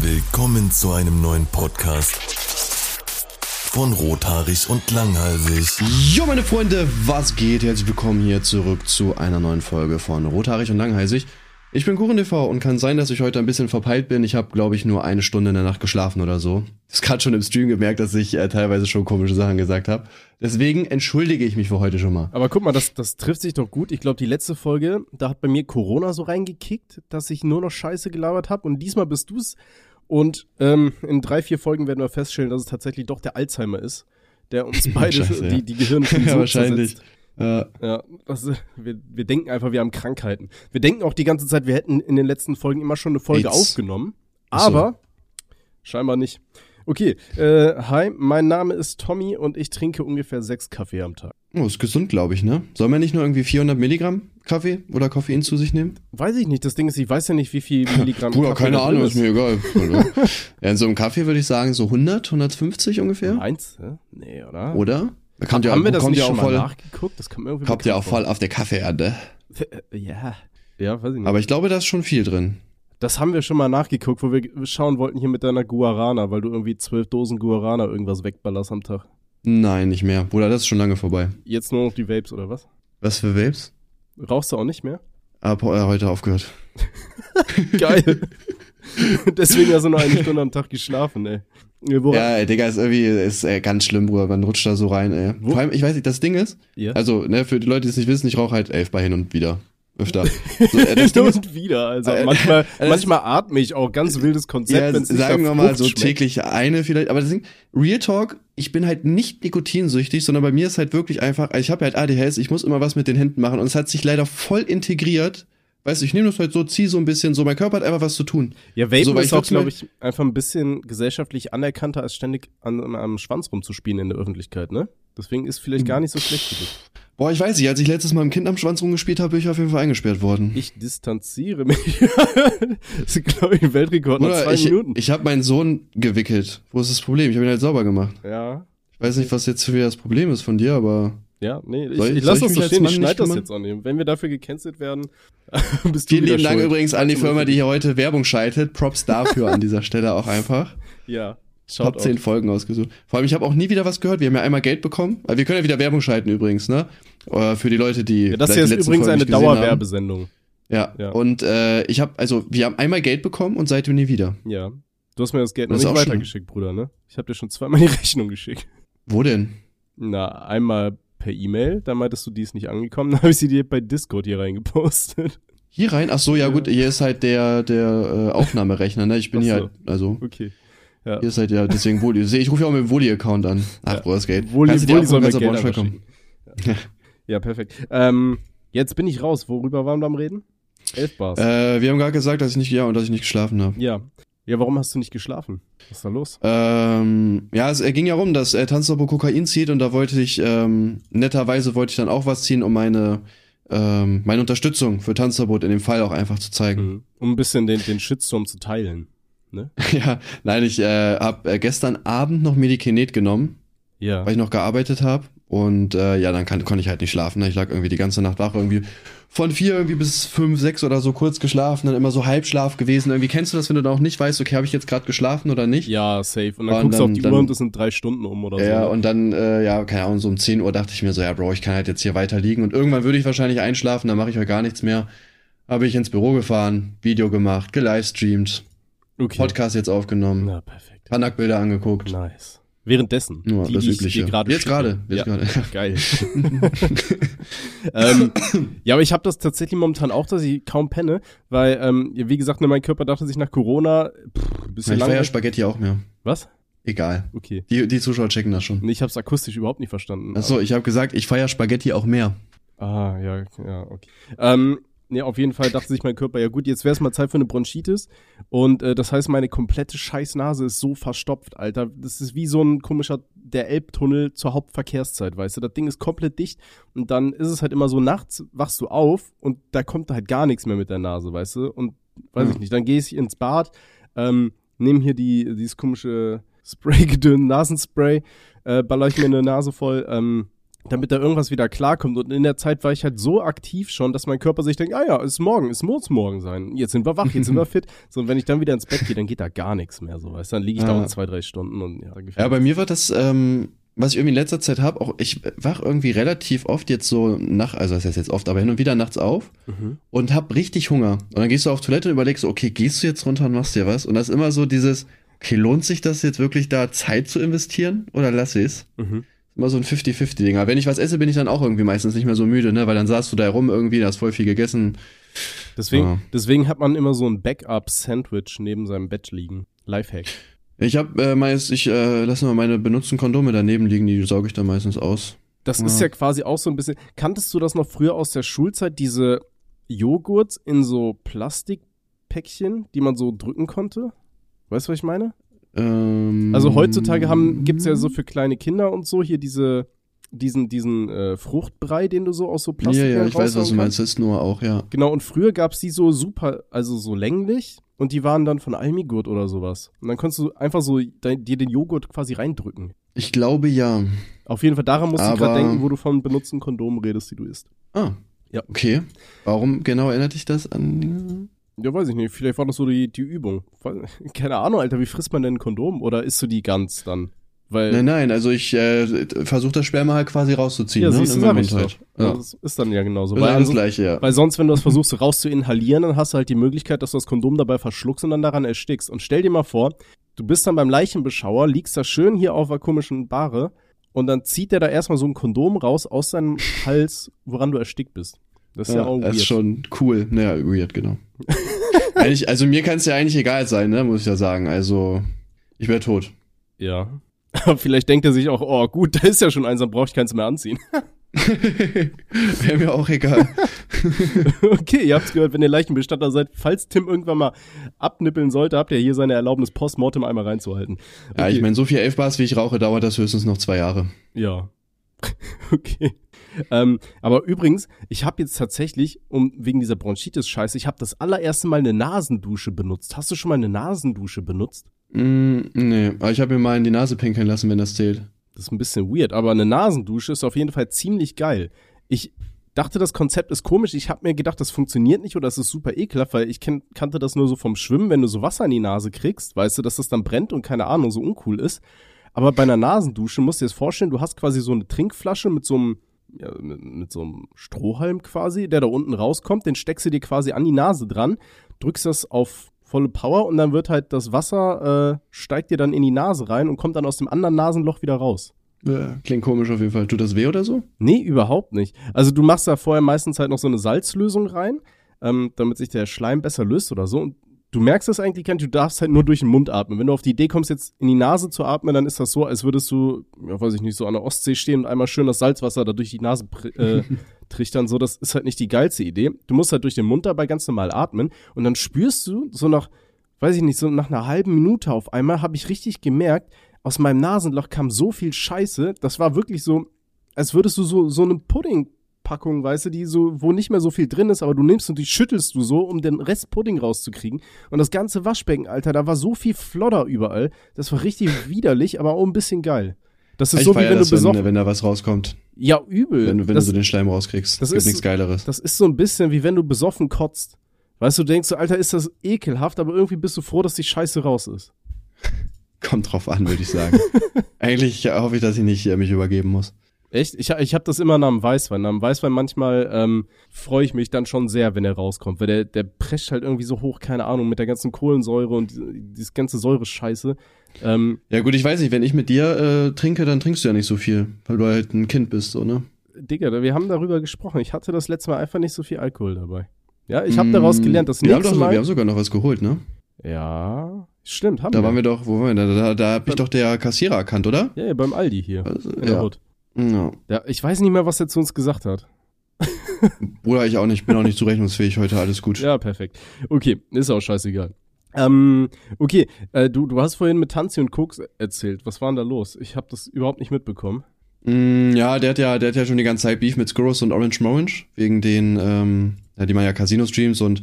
Willkommen zu einem neuen Podcast von Rothaarig und Langhalsig. Jo, meine Freunde, was geht? Herzlich willkommen hier zurück zu einer neuen Folge von Rothaarig und Langhalsig. Ich bin KurenTV und kann sein, dass ich heute ein bisschen verpeilt bin. Ich habe, glaube ich, nur eine Stunde in der Nacht geschlafen oder so. Ich gerade schon im Stream gemerkt, dass ich äh, teilweise schon komische Sachen gesagt habe. Deswegen entschuldige ich mich für heute schon mal. Aber guck mal, das, das trifft sich doch gut. Ich glaube, die letzte Folge, da hat bei mir Corona so reingekickt, dass ich nur noch Scheiße gelabert habe. Und diesmal bist du's. Und ähm, in drei, vier Folgen werden wir feststellen, dass es tatsächlich doch der Alzheimer ist, der uns beide Scheiße, die, ja. die Gehirne ja, wahrscheinlich. zersetzt. Äh, Ja, das, wir, wir denken einfach, wir haben Krankheiten. Wir denken auch die ganze Zeit, wir hätten in den letzten Folgen immer schon eine Folge AIDS. aufgenommen. Ach so. Aber scheinbar nicht. Okay, äh, hi, mein Name ist Tommy und ich trinke ungefähr sechs Kaffee am Tag. oh, ist gesund, glaube ich, ne? Soll man nicht nur irgendwie 400 Milligramm Kaffee oder Koffein zu sich nehmen? Weiß ich nicht. Das Ding ist, ich weiß ja nicht, wie viel Milligramm Bruder, Kaffee keine Ahnung, ist mir egal. ja, in so einem Kaffee würde ich sagen so 100, 150 ungefähr. Meinst du? Nee, oder? Oder? Da kommt ja, Haben wir das kommt nicht ja auch schon mal voll, nachgeguckt? Das kommt irgendwie kommt ja auch voll auf der Kaffeeerde. vor. Ja. Ja, weiß ich nicht. Aber ich glaube, da ist schon viel drin. das haben wir schon mal nachgeguckt, wo wir schauen wollten hier mit deiner Guarana, weil du irgendwie zwölf Dosen Guarana irgendwas wegballerst am Tag. Nein, nicht mehr. Bruder, das ist schon lange vorbei. Jetzt nur noch die Vapes oder was? Was für Vapes? Rauchst du auch nicht mehr? Hab äh, heute aufgehört. Geil. Deswegen hast du nur eine Stunde am Tag geschlafen, ey. Woran? Ja, ey, Digga, ist irgendwie ist äh, ganz schlimm, Bruder. Man rutscht da so rein, ey. Wo- Vor allem, ich weiß nicht, das Ding ist, Ja. also, ne, für die Leute, die es nicht wissen, ich rauche halt elf bei hin und wieder. Öfter. So, äh, das Ding ist, und wieder, also Äh, manchmal, das- manchmal atme ich auch ganz wildes Konzept, ja, sagen wir mal so schmeckt. täglich eine vielleicht. Aber das Ding, Real Talk, ich bin halt nicht nikotinsüchtig, sondern bei mir ist halt wirklich einfach, also ich habe halt ADHS, ich muss immer was mit den Händen machen und es hat sich leider voll integriert. Weißt du, ich nehme das halt so, zieh so ein bisschen so, mein Körper hat einfach was zu tun. Ja, Vapen So, ist auch, glaube ich, einfach ein bisschen gesellschaftlich anerkannter, als ständig an, am Schwanz rumzuspielen in der Öffentlichkeit, ne? Deswegen ist vielleicht gar nicht so schlecht für dich. Boah, ich weiß nicht, als ich letztes Mal im Kind am Schwanz rumgespielt habe, bin ich auf jeden Fall eingesperrt worden. Ich distanziere mich. das ist, glaube ich, ein Weltrekord nach Oder zwei ich, Minuten. ich habe meinen Sohn gewickelt. Wo ist das Problem? Ich habe ihn halt sauber gemacht. ja. Ich weiß nicht, was jetzt wieder das Problem ist von dir, aber Ja, nee, ich, Soll ich- ich soll lass ich das so stehen, ich schneide das jetzt auch nicht. Wenn wir dafür gecancelt werden, bist du vielen lieben Dank übrigens an die Firma, die hier heute Werbung schaltet. Props dafür an dieser Stelle auch einfach. Ja, Top schaut 10 Folgen ausgesucht. Vor allem, ich habe auch nie wieder was gehört. Wir haben ja einmal Geld bekommen. Wir können ja wieder Werbung schalten übrigens, ne? Äh, Für die Leute, die Ja, das hier ist übrigens Folgen eine. Dauerwerbesendung. Ja. Ja. Und äh, ich habe, also wir haben einmal Geld bekommen und seitdem nie wieder. Ja. Du hast mir das Geld Das noch nicht auch schlimm. weitergeschickt, Bruder, ne? Ich habe dir schon zweimal die Rechnung geschickt. Wo denn? Na, einmal per E-Mail, dann meintest du, die ist nicht angekommen, dann habe ich sie dir bei Discord hier reingepostet. Hier rein? Ach so, ja, Ja. gut, hier ist halt der, der äh, Aufnahmerechner, ne? Ich bin Ach hier so. halt, also, Okay. Ja. hier ist halt ja, deswegen Woli. Ich rufe ja auch mit dem Woli-Account an. Ach, Ja. Bruder, das Geld. Woli, Kannst Woli auch soll mir Geld kommen. Ja. ja, perfekt. Ähm, jetzt bin ich raus. Worüber waren wir am Reden? Elf Bars. Äh, wir haben gerade gesagt, dass ich nicht, ja, und dass ich nicht geschlafen habe. ja. Ja, warum hast du nicht geschlafen? Was ist da los? Ähm, ja, es äh, ging ja rum, dass äh, Tanzlabo Kokain zieht und da wollte ich, ähm, netterweise wollte ich dann auch was ziehen, um meine, ähm, meine Unterstützung für Tanzverbot in dem Fall auch einfach zu zeigen. Mhm. Um ein bisschen den, den Shitstorm zu teilen. Ne? ja, nein, ich äh, habe äh, gestern Abend noch Medikinet genommen, Ja. weil ich noch gearbeitet habe und äh, ja, dann kann, konnte ich halt nicht schlafen. Ne? Ich lag irgendwie die ganze Nacht wach, irgendwie von vier irgendwie bis fünf, sechs oder so kurz geschlafen, dann immer so Halbschlaf gewesen. Irgendwie kennst du das, wenn du dann auch nicht weißt, okay, habe ich jetzt gerade geschlafen oder nicht? Ja, safe. Und dann Und guckst du dann- auf die dann- Uhr und es sind drei Stunden um oder Ja, so. und dann, äh, ja, keine Ahnung, so um 10 Uhr dachte ich mir so, ja, Bro, ich kann halt jetzt hier weiter liegen und irgendwann würde ich wahrscheinlich einschlafen, dann mache ich heute gar nichts mehr. Habe ich ins Büro gefahren, Video gemacht, gelivestreamt, okay. Podcast jetzt aufgenommen, Na, perfekt. Nacktbilder angeguckt. Nice. Währenddessen. Nur die, das die ich Übliche. gerade Jetzt gerade, jetzt ja, gerade. Geil. ähm, ja, aber ich habe das tatsächlich momentan auch, dass ich kaum penne, weil, ähm, ja, wie gesagt, ne, mein Körper dachte sich nach Corona, pff, ein bisschen Ich feier lang. Spaghetti auch mehr. Was? Egal. Okay. Die, die Zuschauer checken das schon. Nee, Ich habe es akustisch überhaupt nicht verstanden. Achso, ich habe gesagt, ich feier Spaghetti auch mehr. Ah, ja, ja, okay. Ähm, nee, auf jeden Fall dachte sich mein Körper, ja gut, jetzt wäre es mal Zeit für eine Bronchitis. Und äh, das heißt, meine komplette Scheißnase ist so verstopft, Alter. Das ist wie so ein komischer, der Elbtunnel zur Hauptverkehrszeit, weißt du? Das Ding ist komplett dicht und dann ist es halt immer so, nachts wachst du auf und da kommt halt gar nichts mehr mit der Nase, weißt du? Und weiß Ja. ich nicht, dann gehe ich ins Bad, ähm, nehme hier die, dieses komische Spray-Gedön, Nasenspray, äh, baller ich mir eine Nase voll, ähm, damit da irgendwas wieder klarkommt. Und in der Zeit war ich halt so aktiv schon, dass mein Körper sich denkt, ah ja, ist morgen, es muss morgen sein. Jetzt sind wir wach, jetzt sind wir fit. So, und wenn ich dann wieder ins Bett gehe, dann geht da gar nichts mehr, so weißt du. Dann liege ich da Ja. um zwei, drei Stunden und ja, gefühlt. Ja, bei mir war das, ähm, was ich irgendwie in letzter Zeit habe, auch ich wach irgendwie relativ oft jetzt so nach, also das heißt jetzt oft, aber hin und wieder nachts auf Mhm. und hab richtig Hunger. Und dann gehst du auf Toilette und überlegst, okay, gehst du jetzt runter und machst dir was? Und das ist immer so dieses, okay, lohnt sich das jetzt wirklich da Zeit zu investieren oder lass es? Mhm. Immer so ein 50-50-Ding. Aber wenn ich was esse, bin ich dann auch irgendwie meistens nicht mehr so müde, ne? Weil dann saßt du da rum irgendwie, da hast voll viel gegessen. Deswegen, Ja. deswegen hat man immer so ein Backup-Sandwich neben seinem Bett liegen. Lifehack. Ich hab äh, meist, ich äh, lasse mal meine benutzten Kondome daneben liegen, die sauge ich dann meistens aus. Das ist Ja. ja quasi auch so ein bisschen. Kanntest du das noch früher aus der Schulzeit, diese Joghurts in so Plastikpäckchen, die man so drücken konnte? Weißt du, was ich meine? Ähm, Also heutzutage haben, gibt's ja so für kleine Kinder und so hier diese, diesen, diesen äh, Fruchtbrei, den du so aus so Plastik Ja, ja, ich weiß, was du meinst. Das ist nur auch, ja. Genau, und früher gab's die so super, also so länglich und die waren dann von Almigurt oder sowas. Und dann konntest du einfach so dein, dir den Joghurt quasi reindrücken. Ich glaube ja. Auf jeden Fall, daran musst du Aber- gerade denken, wo du von benutzten Kondomen redest, die du isst. Ah. Ja. Okay. Warum genau erinnert dich das an? Ja, weiß ich nicht. Vielleicht war das so die, die Übung. Keine Ahnung, Alter, wie frisst man denn ein Kondom? Oder isst du die ganz dann? Weil, Nein, nein, also ich äh, versuche das Sperma halt quasi rauszuziehen. ja, ne? siehst du, sag ich halt. Ja. Das ist dann ja genauso. Das Weil, ansonsten- gleiche, ja. weil sonst, wenn du das versuchst raus zu inhalieren, dann hast du halt die Möglichkeit, dass du das Kondom dabei verschluckst und dann daran erstickst. Und stell dir mal vor, du bist dann beim Leichenbeschauer, liegst da schön hier auf der komischen Bahre und dann zieht der da erstmal so ein Kondom raus aus seinem Hals, woran du erstickt bist. Das ist ja, Ja, auch das ist weird. schon cool. Naja, weird, genau. also mir kann es ja eigentlich egal sein, ne, muss ich ja sagen. Also, ich wäre tot. Ja. Aber vielleicht denkt er sich auch, oh gut, da ist ja schon eins, dann brauche ich keins mehr anziehen. wäre mir auch egal. okay, ihr habt's gehört, wenn ihr Leichenbestatter seid, falls Tim irgendwann mal abnippeln sollte, habt ihr hier seine Erlaubnis, Postmortem einmal reinzuhalten. Ja, ich Okay. meine, so viel Elfbars, wie ich rauche, dauert das höchstens noch zwei Jahre. Ja. okay. Ähm, aber übrigens, ich habe jetzt tatsächlich, um wegen dieser Bronchitis-Scheiße, ich habe das allererste Mal eine Nasendusche benutzt. Hast du schon mal eine Nasendusche benutzt? Mm, nee, aber ich habe mir mal in die Nase pinkeln lassen, wenn das zählt. Das ist ein bisschen weird, aber eine Nasendusche ist auf jeden Fall ziemlich geil. Ich dachte, das Konzept ist komisch. Ich habe mir gedacht, das funktioniert nicht oder es ist super ekelhaft, weil ich kannte das nur so vom Schwimmen, wenn du so Wasser in die Nase kriegst, weißt du, dass das dann brennt und keine Ahnung, so uncool ist. Aber bei einer Nasendusche musst du dir das vorstellen, du hast quasi so eine Trinkflasche mit so einem ja, mit, mit so einem Strohhalm quasi, der da unten rauskommt, den steckst du dir quasi an die Nase dran, drückst das auf volle Power und dann wird halt das Wasser äh, steigt dir dann in die Nase rein und kommt dann aus dem anderen Nasenloch wieder raus. Ja, klingt komisch auf jeden Fall. Tut das weh oder so? Nee, überhaupt nicht. Also du machst da vorher meistens halt noch so eine Salzlösung rein, ähm, damit sich der Schleim besser löst oder so. Und du merkst das eigentlich gar nicht, du darfst halt nur durch den Mund atmen. Wenn du auf die Idee kommst, jetzt in die Nase zu atmen, dann ist das so, als würdest du, ja weiß ich nicht, so an der Ostsee stehen und einmal schön das Salzwasser da durch die Nase äh, trichtern. So, das ist halt nicht die geilste Idee. Du musst halt durch den Mund dabei ganz normal atmen und dann spürst du so nach, weiß ich nicht, so nach einer halben Minute auf einmal habe ich richtig gemerkt, aus meinem Nasenloch kam so viel Scheiße. Das war wirklich so, als würdest du so, so eine Puddingpackung, weißt du, die so, wo nicht mehr so viel drin ist, aber du nimmst und die schüttelst du so, um den Rest Pudding rauszukriegen. Und das ganze Waschbecken, Alter, da war so viel Flodder überall. Das war richtig widerlich, aber auch ein bisschen geil. Das ist ich so, wie wenn du das, wenn, besoffen. wenn da was rauskommt. Ja, übel. Wenn, wenn das, du so den Schleim rauskriegst. das gibt ist- nichts Geileres. das ist so ein bisschen wie wenn du besoffen kotzt. Weißt du, du denkst so, Alter, ist das ekelhaft, aber irgendwie bist du froh, dass die Scheiße raus ist. Kommt drauf an, würde ich sagen. Eigentlich hoffe ich, dass ich nicht äh, mich übergeben muss. Echt? Ich, ich habe das immer nach dem Weißwein. Nach dem Weißwein manchmal ähm, freue ich mich dann schon sehr, wenn er rauskommt, weil der, der prescht halt irgendwie so hoch, keine Ahnung, mit der ganzen Kohlensäure und die- dieses ganze Säure-Scheiße. Ähm, Ja gut, ich weiß nicht, wenn ich mit dir äh, trinke, dann trinkst du ja nicht so viel, weil du halt ein Kind bist, so, ne? Digga, wir haben darüber gesprochen. Ich hatte das letzte Mal einfach nicht so viel Alkohol dabei. Ja, ich habe Mm, daraus gelernt, das wir haben, nächste doch, Mal. wir haben sogar noch was geholt, ne? ja, stimmt, haben Da wir. waren wir doch, wo waren wir? Da, da, da hab ich doch der Kassierer erkannt, oder? ja, ja, beim Aldi hier. Also, in der ja. Ja. Ja, ich weiß nicht mehr, was er zu uns gesagt hat. Bruder, ich auch nicht, bin auch nicht zurechnungsfähig heute, alles gut. Ja, perfekt. Okay, ist auch scheißegal. Ähm, okay, äh, du, du hast vorhin mit Tanzi und Koks erzählt. Was war denn da los? Ich habe das überhaupt nicht mitbekommen. Mm, ja, der hat ja, der hat ja schon die ganze Zeit Beef mit Skurrus und Orange Morange, wegen den, ähm, ja, die machen ja Casino-Streams und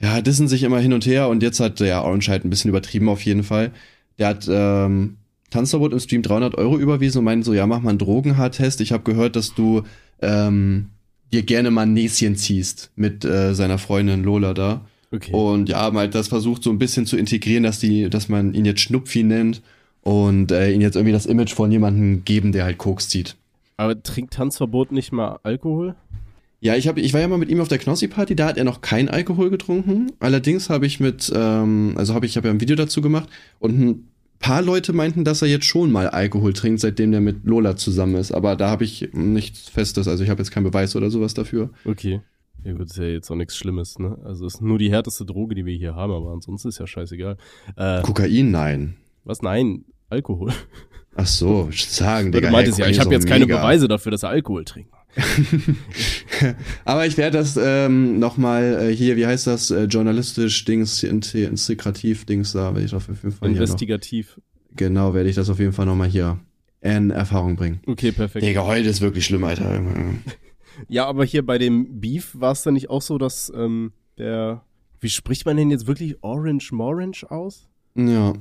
ja, dissen sich immer hin und her und jetzt hat der Orange halt ein bisschen übertrieben auf jeden Fall. Der hat, ähm, Tanzverbot im Stream 300 Euro überwiesen und meinte so, ja, mach mal einen Drogenhardtest. Ich habe gehört, dass du ähm, dir gerne mal ein Näschen ziehst mit äh, seiner Freundin Lola da. Okay. Und ja, haben halt das versucht so ein bisschen zu integrieren, dass die, dass man ihn jetzt Schnupfi nennt und äh, ihn jetzt irgendwie das Image von jemandem geben, der halt Koks zieht. Aber trinkt Tanzverbot nicht mal Alkohol? Ja, ich, hab, ich war ja mal mit ihm auf der Knossi-Party, da hat er noch kein Alkohol getrunken. Allerdings habe ich mit, ähm, also habe ich, ich habe ja ein Video dazu gemacht und ein paar Leute meinten, dass er jetzt schon mal Alkohol trinkt, seitdem der mit Lola zusammen ist. Aber da habe ich nichts Festes, also ich habe jetzt keinen Beweis oder sowas dafür. Okay. Ja gut, ist ja jetzt auch nichts Schlimmes, ne? Also ist nur die härteste Droge, die wir hier haben, aber ansonsten ist ja scheißegal. Äh, Kokain, nein. was? Nein, Alkohol. Ach so, sagen, Du Digga. meintest hey, ja, ich habe jetzt keine. Beweise dafür, dass er Alkohol trinkt. Aber ich werde das ähm, nochmal äh, hier, wie heißt das, äh, journalistisch Dings, inte- integrativ Dings da, werde ich auf jeden Fall hier noch, Investigativ. genau, werde ich das auf jeden Fall nochmal hier in Erfahrung bringen. Okay, perfekt. Digga, heute ist wirklich schlimm, Alter. Ja, aber hier bei dem Beef war es dann nicht auch so, dass ähm, der. Wie spricht man denn jetzt wirklich Orange Morange aus? Ja,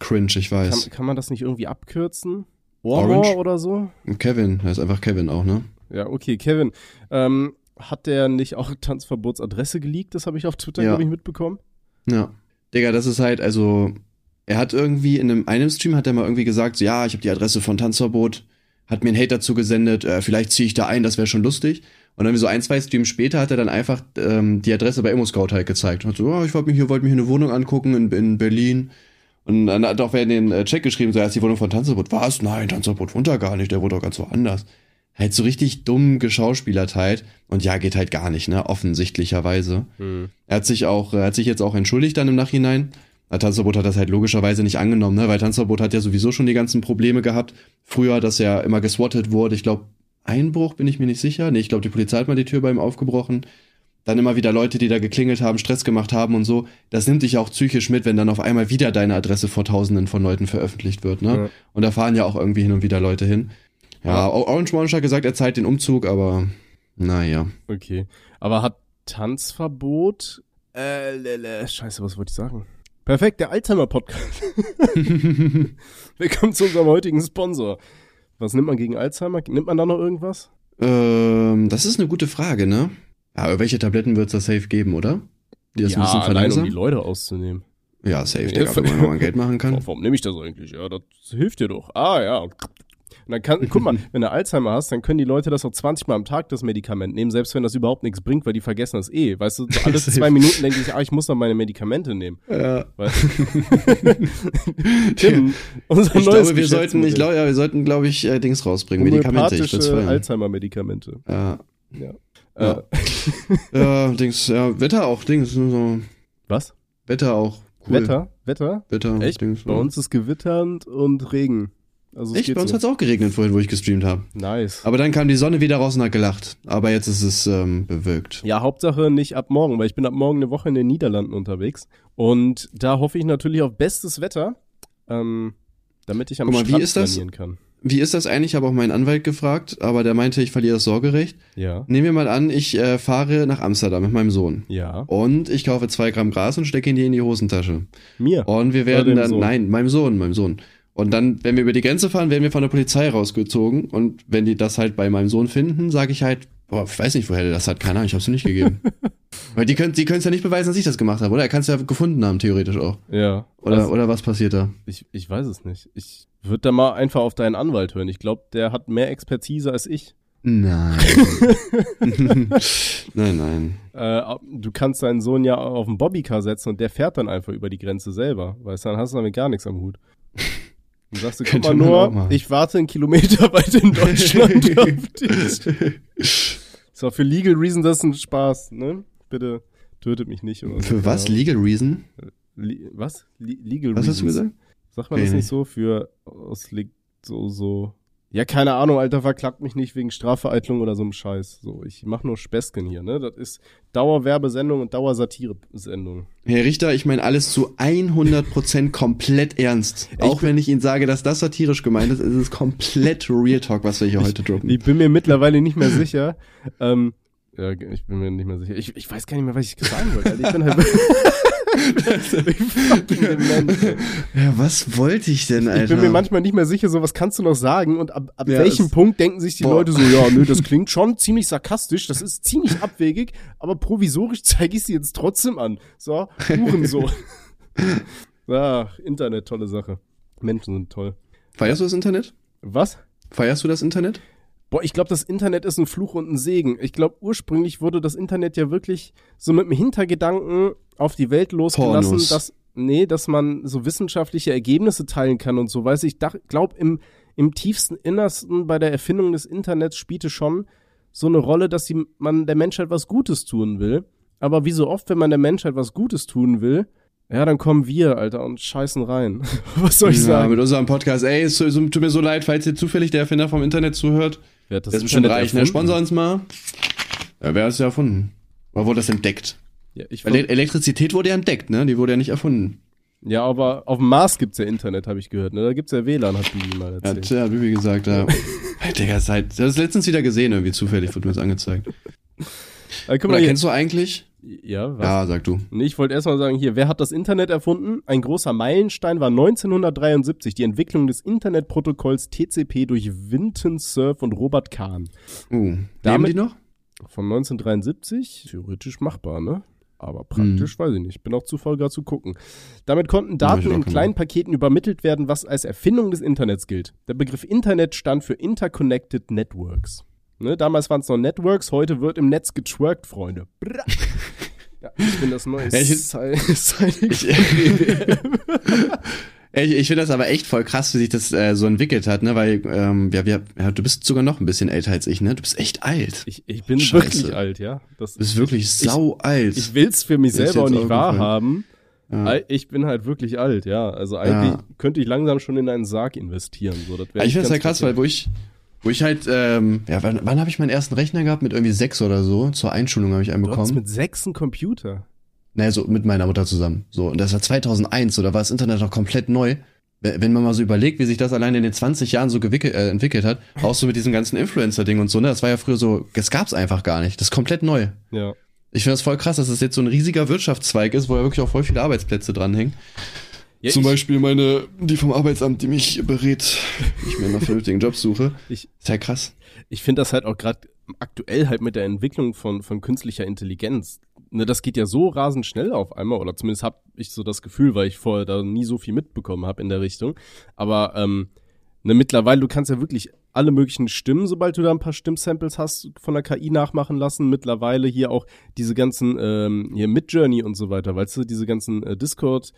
cringe, ich Kann, weiß. kann man das nicht irgendwie abkürzen? Orange? Orange oder so? Kevin, er ist einfach Kevin auch, ne? Ja, okay, Kevin. Ähm, hat der nicht auch Tanzverbotsadresse geleakt? Das habe ich auf Twitter, Ja. glaube ich, mitbekommen. Ja. Digga, das ist halt, also, er hat irgendwie in einem, einem Stream hat er mal irgendwie gesagt, so, ja, ich habe die Adresse von Tanzverbot, hat mir einen Hate dazu gesendet, äh, vielleicht ziehe ich da ein, das wäre schon lustig. Und dann so ein, zwei Streams später hat er dann einfach ähm, die Adresse bei ImmoScout halt gezeigt. Hat so, oh, ich wollte mir hier, wollte hier eine Wohnung angucken in, in Berlin. Und dann hat auch wer in den äh, Chat geschrieben, so, ja, ist die Wohnung von Tanzverbot. Was? Nein, Tanzverbot wohnt da gar nicht, der wohnt doch ganz woanders. Halt so richtig dumm geschauspielert halt. Und ja, geht halt gar nicht, ne? Offensichtlicherweise. Hm. Er hat sich auch, er hat sich jetzt auch entschuldigt dann im Nachhinein. Ja, Tanzverbot hat das halt logischerweise nicht angenommen, ne? Weil Tanzverbot hat ja sowieso schon die ganzen Probleme gehabt. Früher, dass er immer geswattet wurde. Ich glaube, Einbruch bin ich mir nicht sicher. Nee, ich glaube, die Polizei hat mal die Tür bei ihm aufgebrochen. Dann immer wieder Leute, die da geklingelt haben, Stress gemacht haben und so. Das nimmt dich auch psychisch mit, wenn dann auf einmal wieder deine Adresse vor Tausenden von Leuten veröffentlicht wird, ne? Ja. Und da fahren ja auch irgendwie hin und wieder Leute hin. Ja, Orange Monster hat gesagt, er zahlt den Umzug, aber naja. Okay. Aber hat Tanzverbot. Äh, lele, scheiße, was wollte ich sagen? Perfekt, der Alzheimer-Podcast. Willkommen zu unserem heutigen Sponsor. Was nimmt man gegen Alzheimer? Nimmt man da noch irgendwas? Ähm, das ist eine gute Frage, ne? Ja, aber welche Tabletten wird es da safe geben, oder? Die das ein bisschen allein um verlangsamen? die Leute auszunehmen. ja, safe, Ja, Digga, wenn man Geld machen kann. Warum nehme ich das eigentlich? Ja, das hilft dir doch. Ah, ja. Und dann kann, guck mal, wenn du Alzheimer hast, dann können die Leute das auch 20 Mal am Tag, das Medikament nehmen, selbst wenn das überhaupt nichts bringt, weil die vergessen das eh. Weißt du, alle zwei Minuten denke ich, ah, ich muss doch meine Medikamente nehmen. Ja. Weißt du? Tim, unser Ich neues glaube, wir sollten, ich glaube, ja, wir sollten, glaube ich, äh, Dings rausbringen, Medikamente. Ich. Alzheimer-Medikamente. Ja, Ja. Ja. Äh, ja, Dings, ja, Wetter auch, Dings, so, was? Wetter auch, cool. Wetter? Wetter? Wetter, Echt? Dings, Bei uns ist gewitternd und Regen. Also es Echt, geht bei uns so. hat's auch geregnet vorhin, wo ich gestreamt habe. Nice. Aber dann kam die Sonne wieder raus und hat gelacht. Aber jetzt ist es ähm, bewölkt. Ja, Hauptsache nicht ab morgen, weil ich bin ab morgen eine Woche in den Niederlanden unterwegs. Und da hoffe ich natürlich auf bestes Wetter, ähm, damit ich am Guck mal, wie Strand ist das? trainieren kann. Wie ist das eigentlich? Ich habe auch meinen Anwalt gefragt, aber der meinte, ich verliere das Sorgerecht. Ja. Nehmen wir mal an, ich äh, fahre nach Amsterdam mit meinem Sohn. Ja. Und ich kaufe zwei Gramm Gras und stecke ihn dir in die Hosentasche. Mir. Und wir werden dann, Sohn? nein, meinem Sohn, meinem Sohn. Und dann, wenn wir über die Grenze fahren, werden wir von der Polizei rausgezogen. Und wenn die das halt bei meinem Sohn finden, sage ich halt, boah, ich weiß nicht, woher der das hat, keine Ahnung, ich hab's ihm nicht gegeben. Weil die können die können's ja nicht beweisen, dass ich das gemacht habe, oder? Er kann es ja gefunden haben, theoretisch auch. Ja. Oder, Also, oder was passiert da? ich, ich weiß es nicht. Ich würde da mal einfach auf deinen Anwalt hören. Ich glaube, der hat mehr Expertise als ich. Nein. nein, nein. Äh, du kannst deinen Sohn ja auf einen Bobbycar setzen und der fährt dann einfach über die Grenze selber. Weißt du, dann hast du damit gar nichts am Hut. Dann sagst du, guck Könnte mal man auch nur, ich warte einen Kilometer weit in Deutschland auf dich. So, für Legal Reason, das ist ein Spaß, ne? Bitte tötet mich nicht. Oder so. Für was? Keine Legal Reason? Ahnung. Le was? Le Legal Was Reasons. hast du gesagt? Sagt man das Nee, nicht so? Für aus so, so. Ja, keine Ahnung, Alter, verklagt mich nicht wegen Strafvereitlung oder so einem Scheiß. So, ich mach nur Späßchen hier, ne? Das ist Dauerwerbesendung und Dauersatire-Sendung. Herr Richter, ich meine alles zu 100% komplett ernst. Auch wenn ich Ihnen sage, dass das satirisch gemeint ist, ist es komplett Real Talk, was wir hier heute droppen. Ich bin mir mittlerweile nicht mehr sicher. Ähm, ja, ich bin mir nicht mehr sicher. Ich, ich weiß gar nicht mehr, was ich sagen wollte. Alter. Ich bin halt ja, was wollte ich denn, Alter? Ich bin mir manchmal nicht mehr sicher, so was kannst du noch sagen und ab, ab Ja, welchem Punkt denken sich die Boah. Leute so, ja, nö, das klingt schon ziemlich sarkastisch, das ist ziemlich abwegig, aber provisorisch zeige ich sie jetzt trotzdem an. So, Huren so. Ach, Internet, tolle Sache. Menschen sind toll. Feierst du das Internet? Was? Feierst du das Internet? Boah, ich glaube, das Internet ist ein Fluch und ein Segen. Ich glaube, ursprünglich wurde das Internet ja wirklich so mit dem Hintergedanken auf die Welt losgelassen, Pornos. dass, nee, dass man so wissenschaftliche Ergebnisse teilen kann und so. Weiß ich, glaube, im, im tiefsten Innersten bei der Erfindung des Internets spielte schon so eine Rolle, dass die, man der Menschheit was Gutes tun will. Aber wie so oft, wenn man der Menschheit was Gutes tun will, ja, dann kommen wir, Alter, und scheißen rein. was soll ich ja, sagen? mit unserem Podcast. Ey, es es tut mir so leid, falls ihr zufällig der Erfinder vom Internet zuhört. Wer hat das Das ist bestimmt reich, ne? Sponsor uns mal. Ja, wer hat es ja erfunden? Oder wurde das entdeckt? Ja, ich Ele Elektrizität wurde ja entdeckt, ne? Die wurde ja nicht erfunden. Ja, aber auf dem Mars gibt's ja Internet, habe ich gehört. Ne? Da gibt's ja WLAN, hat Bibi mal Ja, erzählt. tja, wie gesagt, ja. Hey, Digga, seit, das ist letztens wieder gesehen, irgendwie zufällig wurde mir das angezeigt. Äh, guck Oder kennst du eigentlich? Ja, was? Ja, sag du. Nee, ich wollte erstmal sagen, hier, wer hat das Internet erfunden? Ein großer Meilenstein war 1973 die Entwicklung des Internetprotokolls TCP durch Vinton Cerf und Robert Kahn. Uh, Damit- die noch? Von 1973? Theoretisch machbar, ne? Aber praktisch weiß ich nicht. Bin auch zu faul, gerade zu gucken. Damit konnten Daten in kleinen Paketen übermittelt werden, was als Erfindung des Internets gilt. Der Begriff Internet stand für Interconnected Networks. Ne, damals waren es noch Networks, heute wird im Netz getwerkt, Freunde. Ja, ich bin das neue Ja, ich- Sil- Silent Ich, ich, ich finde das aber echt voll krass, wie sich das äh, so entwickelt hat, ne? Weil, ähm, ja, wir, ja, du bist sogar noch ein bisschen älter als ich, ne? Du bist echt alt. Ich, ich bin Scheiße. wirklich alt, ja. Das, Du bist wirklich sau alt. ich will's für mich selber auch nicht wahrhaben. Ja. Ich bin halt wirklich alt, ja. Also eigentlich Ja. könnte ich langsam schon in einen Sarg investieren. So, das Ja, ich finde das halt ganz krass, weil wo ich, wo ich halt, ähm, ja, wann, wann habe ich meinen ersten Rechner gehabt? Mit irgendwie sechs oder so. Zur Einschulung habe ich einen Du hast bekommen. mit sechs einen Computer. Naja, so mit meiner Mutter zusammen. So, und das war 2001, so, da war das Internet noch komplett neu. Wenn wenn man mal so überlegt, wie sich das allein in den 20 Jahren so gewickelt, äh, entwickelt hat, auch so mit diesem ganzen Influencer-Ding und so, ne, das war ja früher so, das gab's einfach gar nicht. Das ist komplett neu. Ja. Ich finde das voll krass, dass es das jetzt so ein riesiger Wirtschaftszweig ist, wo ja wirklich auch voll viele Arbeitsplätze dranhängen. Ja Zum Beispiel meine, die vom Arbeitsamt, die mich berät, ich mir nach vernünftigen Job suche. Ich, Ist ja krass. ich finde das halt auch gerade aktuell halt mit der Entwicklung von, von künstlicher Intelligenz. Ne, das geht ja so rasend schnell auf einmal, oder zumindest habe ich so das Gefühl, weil ich vorher da nie so viel mitbekommen habe in der Richtung. Aber ähm, ne, mittlerweile, du kannst ja wirklich alle möglichen Stimmen, sobald du da ein paar Stimmsamples hast, von der KI nachmachen lassen. Mittlerweile hier auch diese ganzen, ähm, hier Midjourney und so weiter, weißt du, diese ganzen äh, Discord,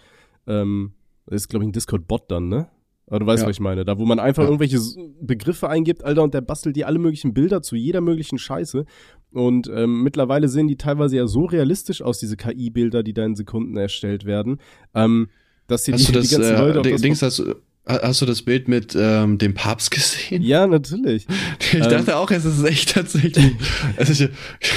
ähm, das ist glaube ich ein Discord-Bot dann, ne? Aber du weißt, Ja. was ich meine. Da, wo man einfach Ja. irgendwelche Begriffe eingibt, Alter, und der bastelt dir alle möglichen Bilder zu jeder möglichen Scheiße. Und ähm, mittlerweile sehen die teilweise ja so realistisch aus, diese KI-Bilder, die da in Sekunden erstellt werden, ähm, dass die, Hast die, du das, die ganzen Leute äh, auf Ding- das Dings, hast, du- hast du das Bild mit ähm, dem Papst gesehen? Ja, natürlich. Ich Ähm. dachte auch, es ist echt tatsächlich. also ich,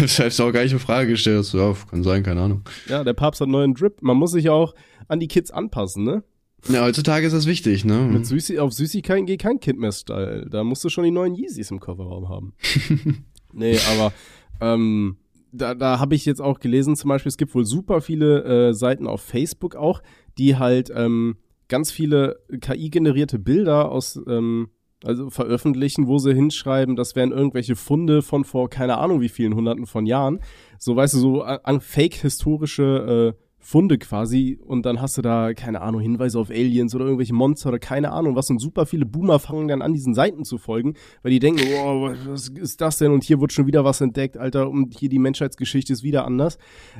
ich hab's auch gar nicht in Frage gestellt. So, ja, kann sein, keine Ahnung. Ja, der Papst hat einen neuen Drip. Man muss sich auch an die Kids anpassen, ne? Ja, heutzutage ist das wichtig, ne? Mit Süßi auf Süßigkeiten geht kein Kind mehr Style. Da musst du schon die neuen Yeezys im Kofferraum haben. nee, aber ähm, da, da habe ich jetzt auch gelesen, zum Beispiel, es gibt wohl super viele äh, Seiten auf Facebook auch, die halt ähm, ganz viele KI-generierte Bilder aus, ähm, also veröffentlichen, wo sie hinschreiben, das wären irgendwelche Funde von vor keine Ahnung wie vielen hunderten von Jahren. So, weißt du, so an, an fake-historische äh, Funde quasi und dann hast du da, keine Ahnung, Hinweise auf Aliens oder irgendwelche Monster oder keine Ahnung was und super viele Boomer fangen dann an, diesen Seiten zu folgen, weil die denken, oh, was ist das denn und hier wird schon wieder was entdeckt, Alter, und hier die Menschheitsgeschichte ist wieder anders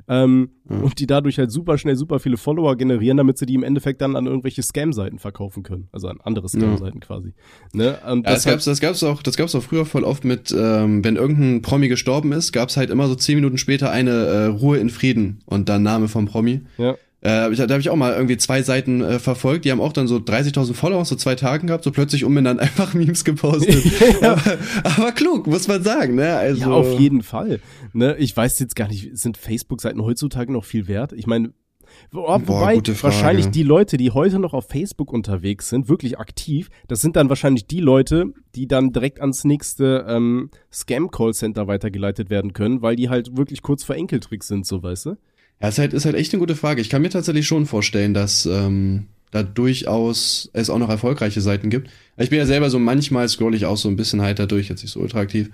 ähm, und die dadurch halt super schnell super viele Follower generieren, damit sie die im Endeffekt dann an irgendwelche Scam-Seiten verkaufen können, also an andere Scam-Seiten quasi. Ne? Und Ja, das gab's, das gab's auch, das gab's auch früher voll oft mit, ähm, wenn irgendein Promi gestorben ist, gab's halt immer so zehn Minuten später eine äh, Ruhe in Frieden und dann Name vom Promi. Ja. Äh, ich- da habe ich auch mal irgendwie zwei Seiten äh, verfolgt, die haben auch dann so 30.000 Follower aus so zwei Tagen gehabt, so plötzlich umbenannt einfach Memes gepostet. aber, aber klug, muss man sagen, ne? Also, Ja, auf jeden Fall. Ne, ich weiß jetzt gar nicht, sind Facebook-Seiten heutzutage noch viel wert? Ich meine, wo, wobei wahrscheinlich die Leute, die heute noch auf Facebook unterwegs sind, wirklich aktiv, das sind dann wahrscheinlich die Leute, die dann direkt ans nächste ähm, Scam-Callcenter weitergeleitet werden können, weil die halt wirklich kurz vor Enkeltricks sind, so weißt du? Ja, ist halt, ist halt echt eine gute Frage. Ich kann mir tatsächlich schon vorstellen, dass ähm, da durchaus es auch noch erfolgreiche Seiten gibt. Ich bin ja selber so, manchmal scroll ich auch so ein bisschen halt dadurch, jetzt nicht so ultra aktiv.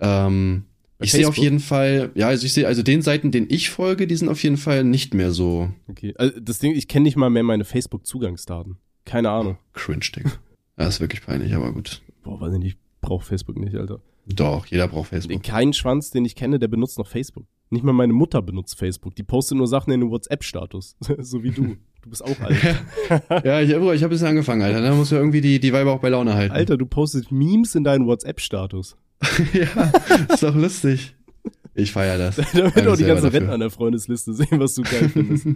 Ähm, ich sehe auf jeden Fall, ja, also ich sehe, also den Seiten, denen ich folge, die sind auf jeden Fall nicht mehr so. Okay, also das Ding, ich kenne nicht mal mehr meine Facebook-Zugangsdaten. Keine Ahnung. Cringe, Digga. Das ist wirklich peinlich, aber gut. Boah, weiß ich nicht, ich brauche Facebook nicht, Alter. Doch, jeder braucht Facebook. Kein Schwanz, den ich kenne, der benutzt noch Facebook. Nicht mal meine Mutter benutzt Facebook. Die postet nur Sachen in den WhatsApp-Status. so wie du. Du bist auch alt. ja, ich, ich habe ein bisschen angefangen, Alter. Da muss ja irgendwie die, die Weiber auch bei Laune halten. Alter, du postest Memes in deinen WhatsApp-Status. ja, ist doch lustig. Ich feiere das. Damit auch die ganze Rentner an der Freundesliste sehen, was du geil findest.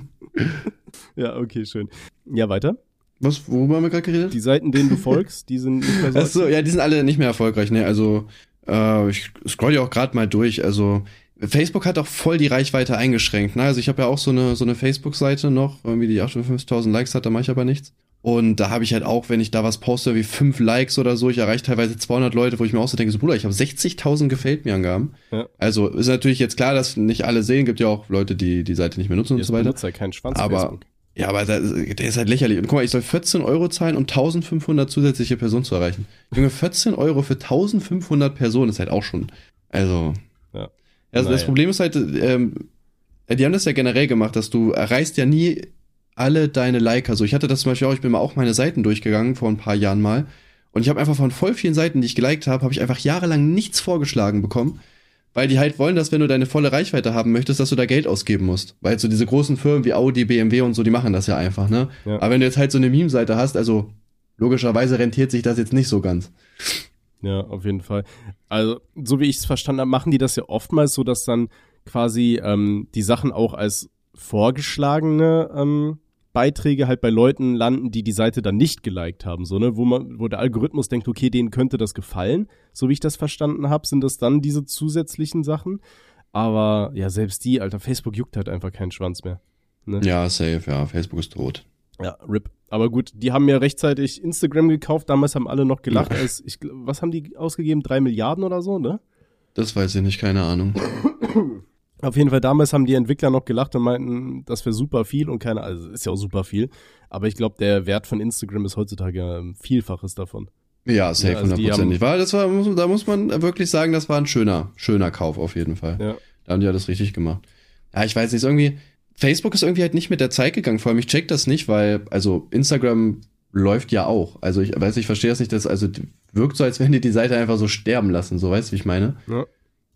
ja, okay, schön. Ja, weiter. Was, worüber haben wir gerade geredet? Die Seiten, denen du folgst, die sind nicht mehr so. Achso, ja, die sind alle nicht mehr erfolgreich, ne? Also, äh, ich scroll ja auch gerade mal durch. Also, Facebook hat auch voll die Reichweite eingeschränkt. Ne? Also ich habe ja auch so eine, so eine Facebook-Seite noch, irgendwie die 58.000 Likes hat, da mache ich aber nichts. Und da habe ich halt auch, wenn ich da was poste, wie fünf Likes oder so, ich erreiche teilweise 200 Leute, wo ich mir auch so denke, so Bruder, ich habe 60.000 gefällt mir Angaben. Ja. Also ist natürlich jetzt klar, dass nicht alle sehen, gibt ja auch Leute, die die Seite nicht mehr nutzen jetzt und so weiter. Halt keinen Schwanz aber Facebook. ja, aber da, der ist halt lächerlich. Und guck mal, ich soll 14 Euro zahlen, um 1500 zusätzliche Personen zu erreichen. Junge, 14 Euro für 1500 Personen ist halt auch schon, also ja. Also naja. das Problem ist halt, ähm, die haben das ja generell gemacht, dass du erreichst ja nie alle deine Liker. So, ich hatte das zum Beispiel auch, ich bin mal auch meine Seiten durchgegangen vor ein paar Jahren mal. Und ich habe einfach von voll vielen Seiten, die ich geliked habe, habe ich einfach jahrelang nichts vorgeschlagen bekommen. Weil die halt wollen, dass wenn du deine volle Reichweite haben möchtest, dass du da Geld ausgeben musst. Weil so diese großen Firmen wie Audi, BMW und so, die machen das ja einfach, ne? Ja. Aber wenn du jetzt halt so eine Meme-Seite hast, also logischerweise rentiert sich das jetzt nicht so ganz. Ja, auf jeden Fall. Also, so wie ich es verstanden habe, machen die das ja oftmals so, dass dann quasi ähm, die Sachen auch als vorgeschlagene ähm, Beiträge halt bei Leuten landen, die die Seite dann nicht geliked haben, so ne, wo man, wo der Algorithmus denkt, okay, denen könnte das gefallen. So wie ich das verstanden habe, sind das dann diese zusätzlichen Sachen. Aber ja, selbst die, Alter, Facebook juckt halt einfach keinen Schwanz mehr. Ne? Ja, safe, ja, Facebook ist tot. Ja, RIP. Aber gut, die haben ja rechtzeitig Instagram gekauft. Damals haben alle noch gelacht. Als ich, was haben die ausgegeben? Drei Milliarden oder so, ne? Das weiß ich nicht, keine Ahnung. Auf jeden Fall, damals haben die Entwickler noch gelacht und meinten, das wäre super viel und keine, also ist ja auch super viel. Aber ich glaube, der Wert von Instagram ist heutzutage ein Vielfaches davon. Ja, safe, hundertprozentig. Ja, also war, das war, da muss man wirklich sagen, das war ein schöner, schöner Kauf auf jeden Fall. Ja. Da haben die alles richtig gemacht. Ja, ich weiß nicht, irgendwie, Facebook ist irgendwie halt nicht mit der Zeit gegangen. Vor allem, ich check das nicht, weil, also Instagram läuft ja auch. Also ich weiß, ich verstehe das nicht, dass, also wirkt so, als wenn die die Seite einfach so sterben lassen, so weißt du, wie ich meine? Ja.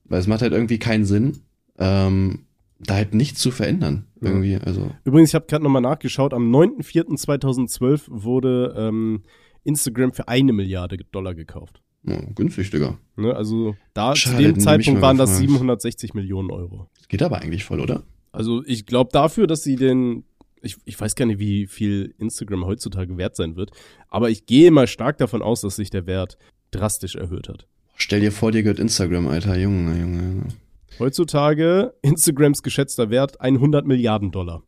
Weil es macht halt irgendwie keinen Sinn, ähm, da halt nichts zu verändern. Irgendwie, ja. also. Übrigens, ich habe gerade nochmal nachgeschaut, am 9.4.2012 wurde ähm, Instagram für eine Milliarde Dollar gekauft. Oh, günstig, Digga. Ne, also da Schade, zu dem Zeitpunkt waren das 760 Millionen Euro. Das geht aber eigentlich voll, oder? Also ich glaube dafür, dass sie den, ich, ich weiß gar nicht, wie viel Instagram heutzutage wert sein wird, aber ich gehe mal stark davon aus, dass sich der Wert drastisch erhöht hat. Stell dir vor, dir gehört Instagram, Alter, Junge, Junge, Junge. Heutzutage Instagrams geschätzter Wert 100 Milliarden Dollar.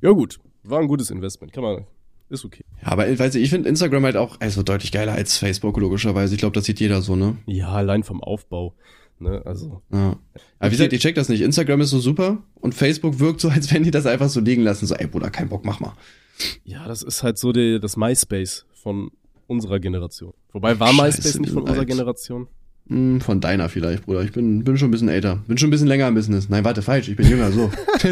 Ja gut, war ein gutes Investment, kann man, ist okay. Ja, aber weißt du, ich finde Instagram halt auch also deutlich geiler als Facebook logischerweise. Ich glaube, das sieht jeder so, ne? Ja, allein vom Aufbau. Ne, also. Ja. Aber wie gesagt, ich check das nicht. Instagram ist so super und Facebook wirkt so, als wenn die das einfach so liegen lassen. So, ey Bruder, kein Bock, mach mal. Ja, das ist halt so die, das MySpace von unserer Generation. Wobei war Scheiße, MySpace nicht von unserer Generation? Hm, von deiner vielleicht, Bruder. Ich bin, bin schon ein bisschen älter. Bin schon ein bisschen länger im Business. Nein, warte, falsch. Ich bin jünger, so.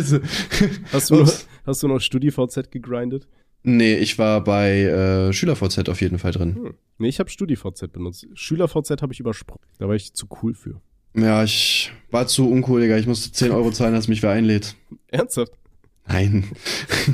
hast, du noch, hast du noch StudiVZ gegrindet? Nee, ich war bei äh, SchülerVZ auf jeden Fall drin. Hm. Nee, ich habe StudiVZ benutzt. SchülerVZ habe ich übersprungen. Da war ich zu cool für. Ja, ich war zu uncool, Digga. Ich musste 10 Euro zahlen, dass mich wer einlädt. Ernsthaft? Nein.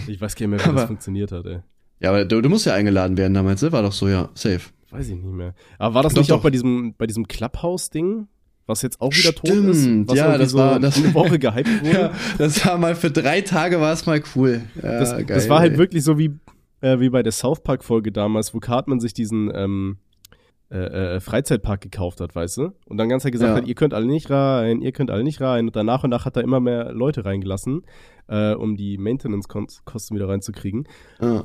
Ich weiß gar nicht mehr, wie aber, das funktioniert hat, ey. Ja, aber du, du musst ja eingeladen werden damals, ne? War doch so, ja. Safe. Weiß ich nicht mehr. Aber war das doch, nicht doch. auch bei diesem, bei diesem Clubhouse-Ding? Was jetzt auch wieder Stimmt, tot ist? Was ja, das so war das, eine Woche gehypt wurde? ja, das war mal für drei Tage war es mal cool. Ja, das, geil, das war halt ey. wirklich so wie, äh, wie bei der South Park-Folge damals, wo Cartman sich diesen, ähm, äh, äh, Freizeitpark gekauft hat, weißt du? Und dann ganz halt gesagt ja. hat, ihr könnt alle nicht rein, ihr könnt alle nicht rein. Und dann nach und nach hat er immer mehr Leute reingelassen, äh, um die Maintenance-Kosten wieder reinzukriegen. Ja.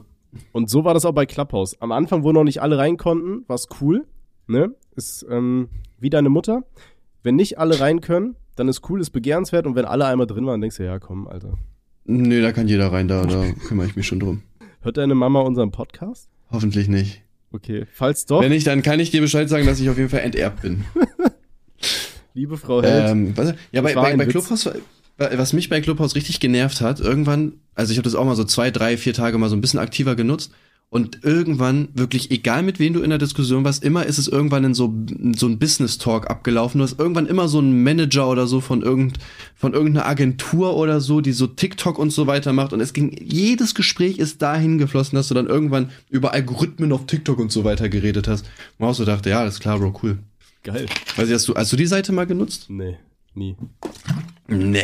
Und so war das auch bei Clubhouse. Am Anfang, wo noch nicht alle rein konnten, war es cool. Ne? Ist ähm, wie deine Mutter. Wenn nicht alle rein können, dann ist cool, ist begehrenswert. Und wenn alle einmal drin waren, denkst du, ja, komm, Alter. Nee, da kann jeder rein, da, da kümmere ich mich schon drum. Hört deine Mama unseren Podcast? Hoffentlich nicht. Okay, falls doch, Wenn nicht, dann kann ich dir Bescheid sagen, dass ich auf jeden Fall enterbt bin. liebe Frau Held, Ähm, was, ja, bei, bei, bei. Clubhouse, was mich bei Clubhouse richtig genervt hat, irgendwann, also ich habe das auch mal so zwei, drei, vier Tage mal so ein bisschen aktiver genutzt und irgendwann wirklich, egal mit wem du in der Diskussion warst, immer ist es irgendwann in so, so ein Business-Talk abgelaufen. Du hast irgendwann immer so einen Manager oder so von, irgend, von irgendeiner Agentur oder so, die so TikTok und so weiter macht und es ging, jedes Gespräch ist dahin geflossen, dass du dann irgendwann über Algorithmen auf TikTok und so weiter geredet hast. Und auch so dachte, ja, alles klar, Bro, cool. geil. Weiß ich, hast du, hast du die Seite mal genutzt? Nee, nie. Nee.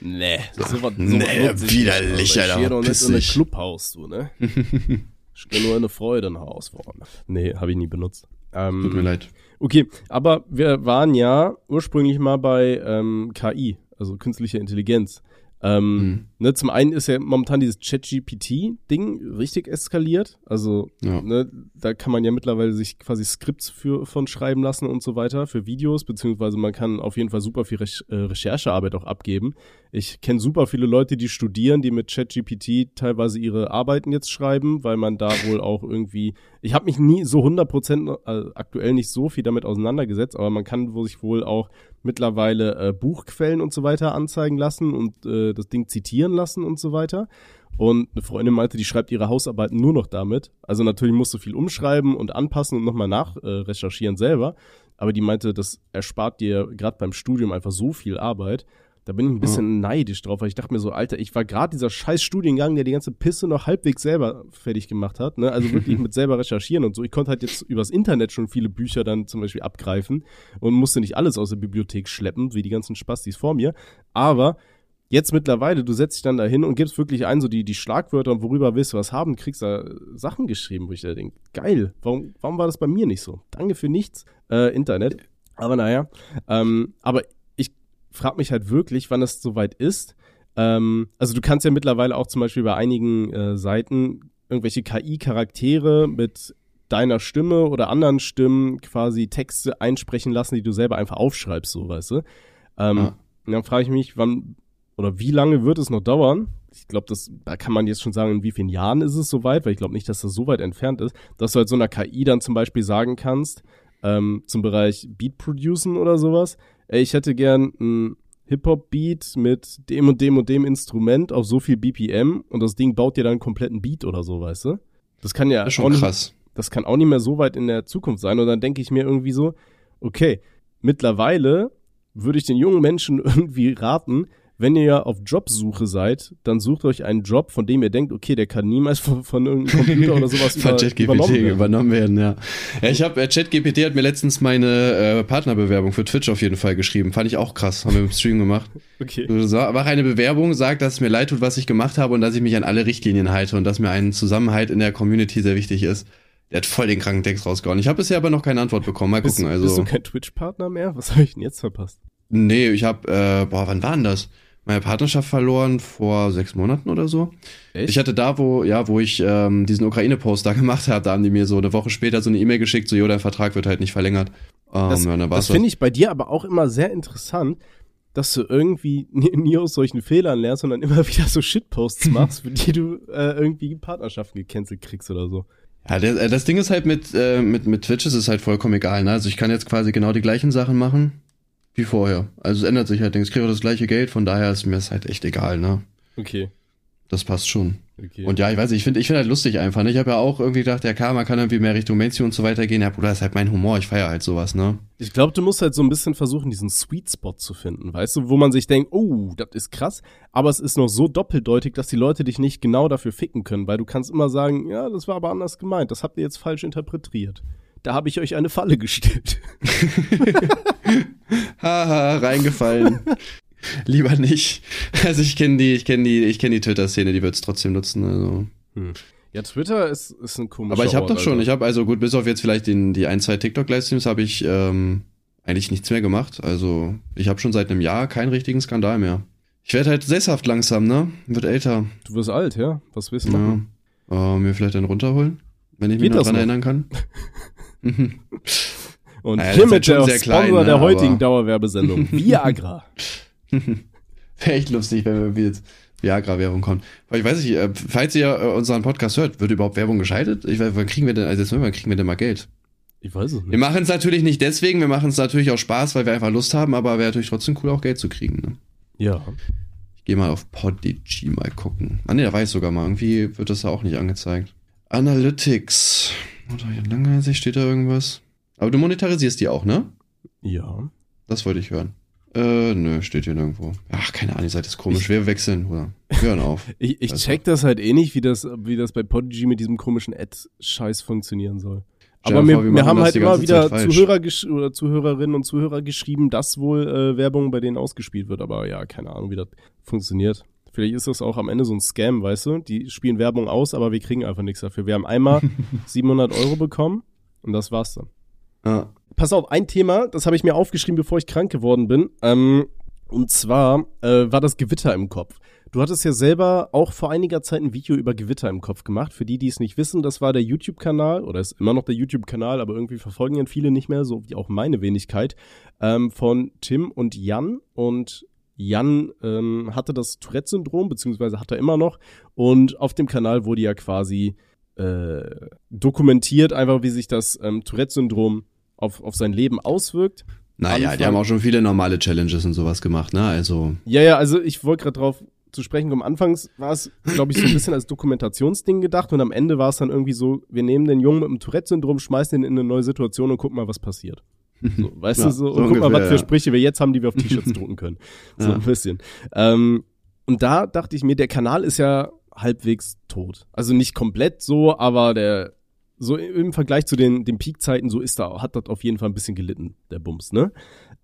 Nee, so was, Nee, nutze ich widerlich, nicht, Ich Alter, gehe doch nicht in ein pissig. Clubhaus, du, ne? ich gehe nur in eine Freudenhaus vorne. Nee, habe ich nie benutzt. Ähm, Tut mir leid. Okay, aber wir waren ja ursprünglich mal bei ähm, KI, also künstliche Intelligenz. Ähm, Mhm. ne, zum einen ist ja momentan dieses ChatGPT-Ding richtig eskaliert. Also, Ja. ne, da kann man ja mittlerweile sich quasi Skripts für, von schreiben lassen und so weiter, für Videos, beziehungsweise man kann auf jeden Fall super viel Rech äh, Recherchearbeit auch abgeben. Ich kenne super viele Leute, die studieren, die mit ChatGPT teilweise ihre Arbeiten jetzt schreiben, weil man da wohl auch irgendwie, ich habe mich nie so 100% äh, aktuell nicht so viel damit auseinandergesetzt, aber man kann wo sich wohl auch mittlerweile äh, Buchquellen und so weiter anzeigen lassen und äh, das Ding zitieren lassen und so weiter. Und eine Freundin meinte, die schreibt ihre Hausarbeiten nur noch damit. Also natürlich musst du viel umschreiben und anpassen und nochmal nachrecherchieren äh, selber. Aber die meinte, das erspart dir gerade beim Studium einfach so viel Arbeit. Da bin ich ein bisschen neidisch drauf, weil ich dachte mir so, Alter, ich war gerade dieser scheiß Studiengang, der die ganze Pisse noch halbwegs selber fertig gemacht hat. Ne? Also wirklich mit selber recherchieren und so. Ich konnte halt jetzt übers Internet schon viele Bücher dann zum Beispiel abgreifen und musste nicht alles aus der Bibliothek schleppen, wie die ganzen Spastis vor mir. Aber jetzt mittlerweile, du setzt dich dann da hin und gibst wirklich ein, so die, die Schlagwörter und worüber willst du was haben, kriegst da Sachen geschrieben, wo ich da denke, geil, warum, warum war das bei mir nicht so? Danke für nichts, äh, Internet. Aber naja, ähm, aber frage mich halt wirklich, wann das soweit ist. Ähm, also du kannst ja mittlerweile auch zum Beispiel bei einigen äh, Seiten irgendwelche KI-Charaktere mit deiner Stimme oder anderen Stimmen quasi Texte einsprechen lassen, die du selber einfach aufschreibst, so weißt du. Ähm, Ja. Und dann frage ich mich, wann oder wie lange wird es noch dauern? Ich glaube, das da kann man jetzt schon sagen, in wie vielen Jahren ist es soweit, weil ich glaube nicht, dass das so weit entfernt ist, dass du halt so einer KI dann zum Beispiel sagen kannst, ähm, zum Bereich Beat producen oder sowas, ey, ich hätte gern ein Hip-Hop-Beat mit dem und dem und dem Instrument auf so viel BPM und das Ding baut dir dann einen kompletten Beat oder so, weißt du? Das kann ja Das schon nicht, krass. das kann auch nicht mehr so weit in der Zukunft sein. Und dann denke ich mir irgendwie so, okay, mittlerweile würde ich den jungen Menschen irgendwie raten, wenn ihr ja auf Jobsuche seid, dann sucht euch einen Job, von dem ihr denkt, okay, der kann niemals von, von irgendeinem Computer oder sowas Von über, ChatGPT übernommen werden. übernommen werden, ja. Ja, ich habe äh, ChatGPT hat mir letztens meine äh, Partnerbewerbung für Twitch auf jeden Fall geschrieben. Fand ich auch krass. Haben wir im Stream gemacht. Okay. So, mach eine Bewerbung, sagt, dass es mir leid tut, was ich gemacht habe und dass ich mich an alle Richtlinien halte und dass mir ein Zusammenhalt in der Community sehr wichtig ist. Der hat voll den kranken Text rausgehauen. Ich habe bisher aber noch keine Antwort bekommen. Mal Bist, gucken. bist du Also kein Twitch-Partner mehr? Was habe ich denn jetzt verpasst? nee, ich habe äh, boah, wann war denn das? Meine Partnerschaft verloren vor sechs Monaten oder so. Echt? Ich hatte da, wo, ja, wo ich ähm, diesen Ukraine-Post da gemacht habe, da haben die mir so eine Woche später so eine E-Mail geschickt, so, jo, dein Vertrag wird halt nicht verlängert. Ähm, Das, das finde ich bei dir aber auch immer sehr interessant, dass du irgendwie nie, aus solchen Fehlern lernst, sondern immer wieder so Shitposts machst, für die du äh, irgendwie Partnerschaften gecancelt kriegst oder so. Ja, der, äh, das Ding ist halt mit, äh, mit, mit Twitch ist es halt vollkommen egal, ne? Also ich kann jetzt quasi genau die gleichen Sachen machen wie vorher. Also es ändert sich halt nichts. Ich kriege das gleiche Geld, von daher ist mir das halt echt egal, ne? Okay. Das passt schon. okay. Und ja, ich weiß ich finde ich finde halt lustig einfach, ne? Ich habe ja auch irgendwie gedacht, ja klar, man kann irgendwie mehr Richtung Mainstream und so weiter gehen. Ja, Bruder, das ist halt mein Humor, ich feiere halt sowas, ne? Ich glaube, du musst halt so ein bisschen versuchen, diesen Sweet Spot zu finden, weißt du, wo man sich denkt, oh, das ist krass, aber es ist noch so doppeldeutig, dass die Leute dich nicht genau dafür ficken können, weil du kannst immer sagen, ja, das war aber anders gemeint, das habt ihr jetzt falsch interpretiert. Da habe ich euch eine Falle gestellt. Haha, reingefallen. Lieber nicht. Also ich kenne die, ich kenne die, ich kenne die Twitter-Szene, die wird's trotzdem nutzen. Also. Ja, Twitter ist, ist ein komischer Aber ich habe doch schon, Alter. ich habe also gut, bis auf jetzt vielleicht den, die ein, zwei TikTok-Livestreams habe ich ähm, eigentlich nichts mehr gemacht. Also ich habe schon seit einem Jahr keinen richtigen Skandal mehr. Ich werde halt sesshaft langsam, ne? Wird älter. Du wirst alt, ja? Was willst du Ja. Äh, mir vielleicht einen runterholen, wenn ich mich noch dran noch? erinnern kann. Und Naja, hiermit der Sponsor klein, ne, der heutigen Dauerwerbesendung, Viagra. Wäre echt lustig, wenn wir jetzt Viagra-Werbung kommt. Ich weiß nicht, äh, falls ihr äh, unseren Podcast hört, wird überhaupt Werbung geschaltet? Ich weiß, wann kriegen wir denn, also jetzt wann kriegen wir denn mal Geld? Ich weiß es Wir nicht. machen es natürlich nicht deswegen, wir machen es natürlich auch Spaß, weil wir einfach Lust haben, aber wäre natürlich trotzdem cool, auch Geld zu kriegen. Ne? Ja. Ich gehe mal auf Podigy mal gucken. Ah ne, da weiß ich sogar mal. Irgendwie wird das da auch nicht angezeigt. Analytics. Oder hier lange steht da irgendwas. Aber du monetarisierst die auch, ne? Ja. Das wollte ich hören. Äh, nö, steht hier nirgendwo. Ach, keine Ahnung, die Seite ist komisch. Wir wechseln, oder? Hören auf. Ich, ich Also- check das halt eh nicht, wie das, wie das bei Podigy mit diesem komischen Ad-Scheiß funktionieren soll. Aber dir wir, wir wir haben das halt immer wieder. Zuhörer oder Zuhörerinnen und Zuhörer geschrieben, dass wohl äh, Werbung bei denen ausgespielt wird. Aber ja, keine Ahnung, wie das funktioniert. Vielleicht ist das auch am Ende so ein Scam, weißt du? Die spielen Werbung aus, aber wir kriegen einfach nichts dafür. Wir haben einmal 700 Euro bekommen und das war's dann. Ja. Pass auf, ein Thema, das habe ich mir aufgeschrieben, bevor ich krank geworden bin. Ähm, und zwar äh, war das Gewitter im Kopf. Du hattest ja selber auch vor einiger Zeit ein Video über Gewitter im Kopf gemacht. Für die, die es nicht wissen, das war der YouTube-Kanal oder ist immer noch der YouTube-Kanal, aber irgendwie verfolgen ihn viele nicht mehr, so wie auch meine Wenigkeit, ähm, von Tim und Jan. Und Jan ähm, hatte das Tourette-Syndrom, beziehungsweise hat er immer noch. Und auf dem Kanal wurde ja quasi äh, dokumentiert, einfach wie sich das ähm, Tourette-Syndrom auf, auf sein Leben auswirkt. Naja, die Anfang- haben auch schon viele normale Challenges und sowas gemacht, ne? Also, Ja, ja, also ich wollte gerade drauf zu sprechen kommen. Anfangs war es, glaube ich, so ein bisschen als Dokumentationsding gedacht und am Ende war es dann irgendwie so, wir nehmen den Jungen mit dem Tourette-Syndrom, schmeißen ihn in eine neue Situation und gucken mal, was passiert. So, weißt Ja, du, so, so und guck mal, ungefähr, was für. Sprüche wir jetzt haben, die wir auf T-Shirts drucken können. So Ja. ein bisschen. Ähm, und da dachte ich mir, der Kanal ist ja halbwegs tot. Also nicht komplett so, aber der, so im Vergleich zu den, den Peak-Zeiten, so ist da, hat das auf jeden Fall ein bisschen gelitten, der Bums, ne?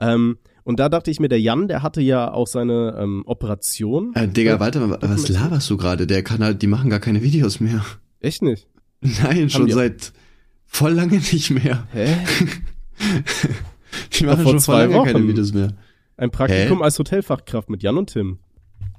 Ähm, und da dachte ich mir, der Jan, der hatte ja auch seine ähm, Operation. äh, Digga, warte mal, was laberst du gerade? Der kann halt, die machen gar keine Videos mehr. Echt nicht? Nein, schon die- seit voll lange nicht mehr. Hä? Die machen vor schon zwei lange keine Wochen. Videos mehr. Ein Praktikum Hä? als Hotelfachkraft mit Jan und Tim.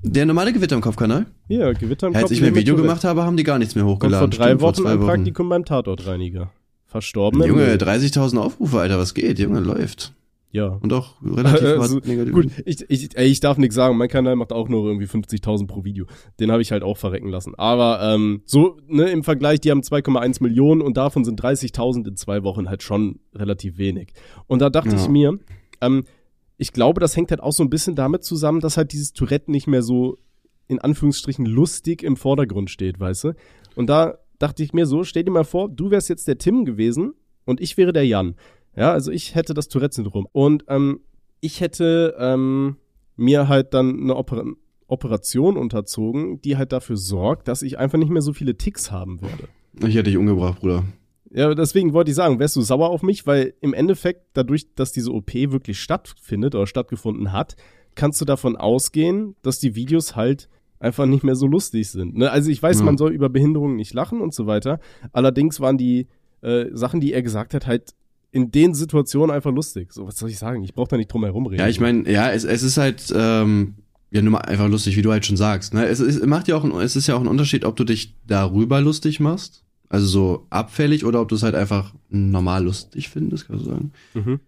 Der normale Gewitter im Kopfkanal? Ja, Gewitter im Als Kopf ich mir ein Video gemacht habe, haben die gar nichts mehr Und hochgeladen. vor drei Stimmt, Wochen zwei ein Praktikum beim Tatortreiniger. Verstorben. Junge, Müll. 30.000 Aufrufe, Alter, was geht? Junge, läuft. Ja. Und auch relativ Also, negativ. Gut, ich, ich, ey, ich darf nichts sagen. Mein Kanal macht auch nur irgendwie 50.000 pro Video. Den habe ich halt auch verrecken lassen. Aber ähm, so ne, im Vergleich, die haben 2,1 Millionen und davon sind 30.000 in zwei Wochen halt schon relativ wenig. Und da dachte Ja. ich mir, ähm, ich glaube, das hängt halt auch so ein bisschen damit zusammen, dass halt dieses Tourette nicht mehr so in Anführungsstrichen lustig im Vordergrund steht, weißt du? Und da dachte ich mir so, stell dir mal vor, du wärst jetzt der Tim gewesen und ich wäre der Jan. Ja, also ich hätte das Tourette-Syndrom. Und ähm, ich hätte ähm, mir halt dann eine Oper Operation unterzogen, die halt dafür sorgt, dass ich einfach nicht mehr so viele Ticks haben werde. Ich hätte dich umgebracht, Bruder. Ja, deswegen wollte ich sagen, wärst du sauer auf mich, weil im Endeffekt, dadurch, dass diese OP wirklich stattfindet oder stattgefunden hat, kannst du davon ausgehen, dass die Videos halt einfach nicht mehr so lustig sind. Ne? Also ich weiß, Ja. man soll über Behinderungen nicht lachen und so weiter. Allerdings waren die äh, Sachen, die er gesagt hat, halt in den Situationen einfach lustig. So, was soll ich sagen? Ich brauche da nicht drum herum reden. Ja, ich meine, ja, es, es ist halt, ähm, ja, nur mal einfach lustig, wie du halt schon sagst. Ne? Es, ist, macht ja auch, ein, es ist ja auch ein Unterschied, ob du dich darüber lustig machst, also so abfällig, oder ob du es halt einfach normal lustig findest, kannst du sagen. Mhm.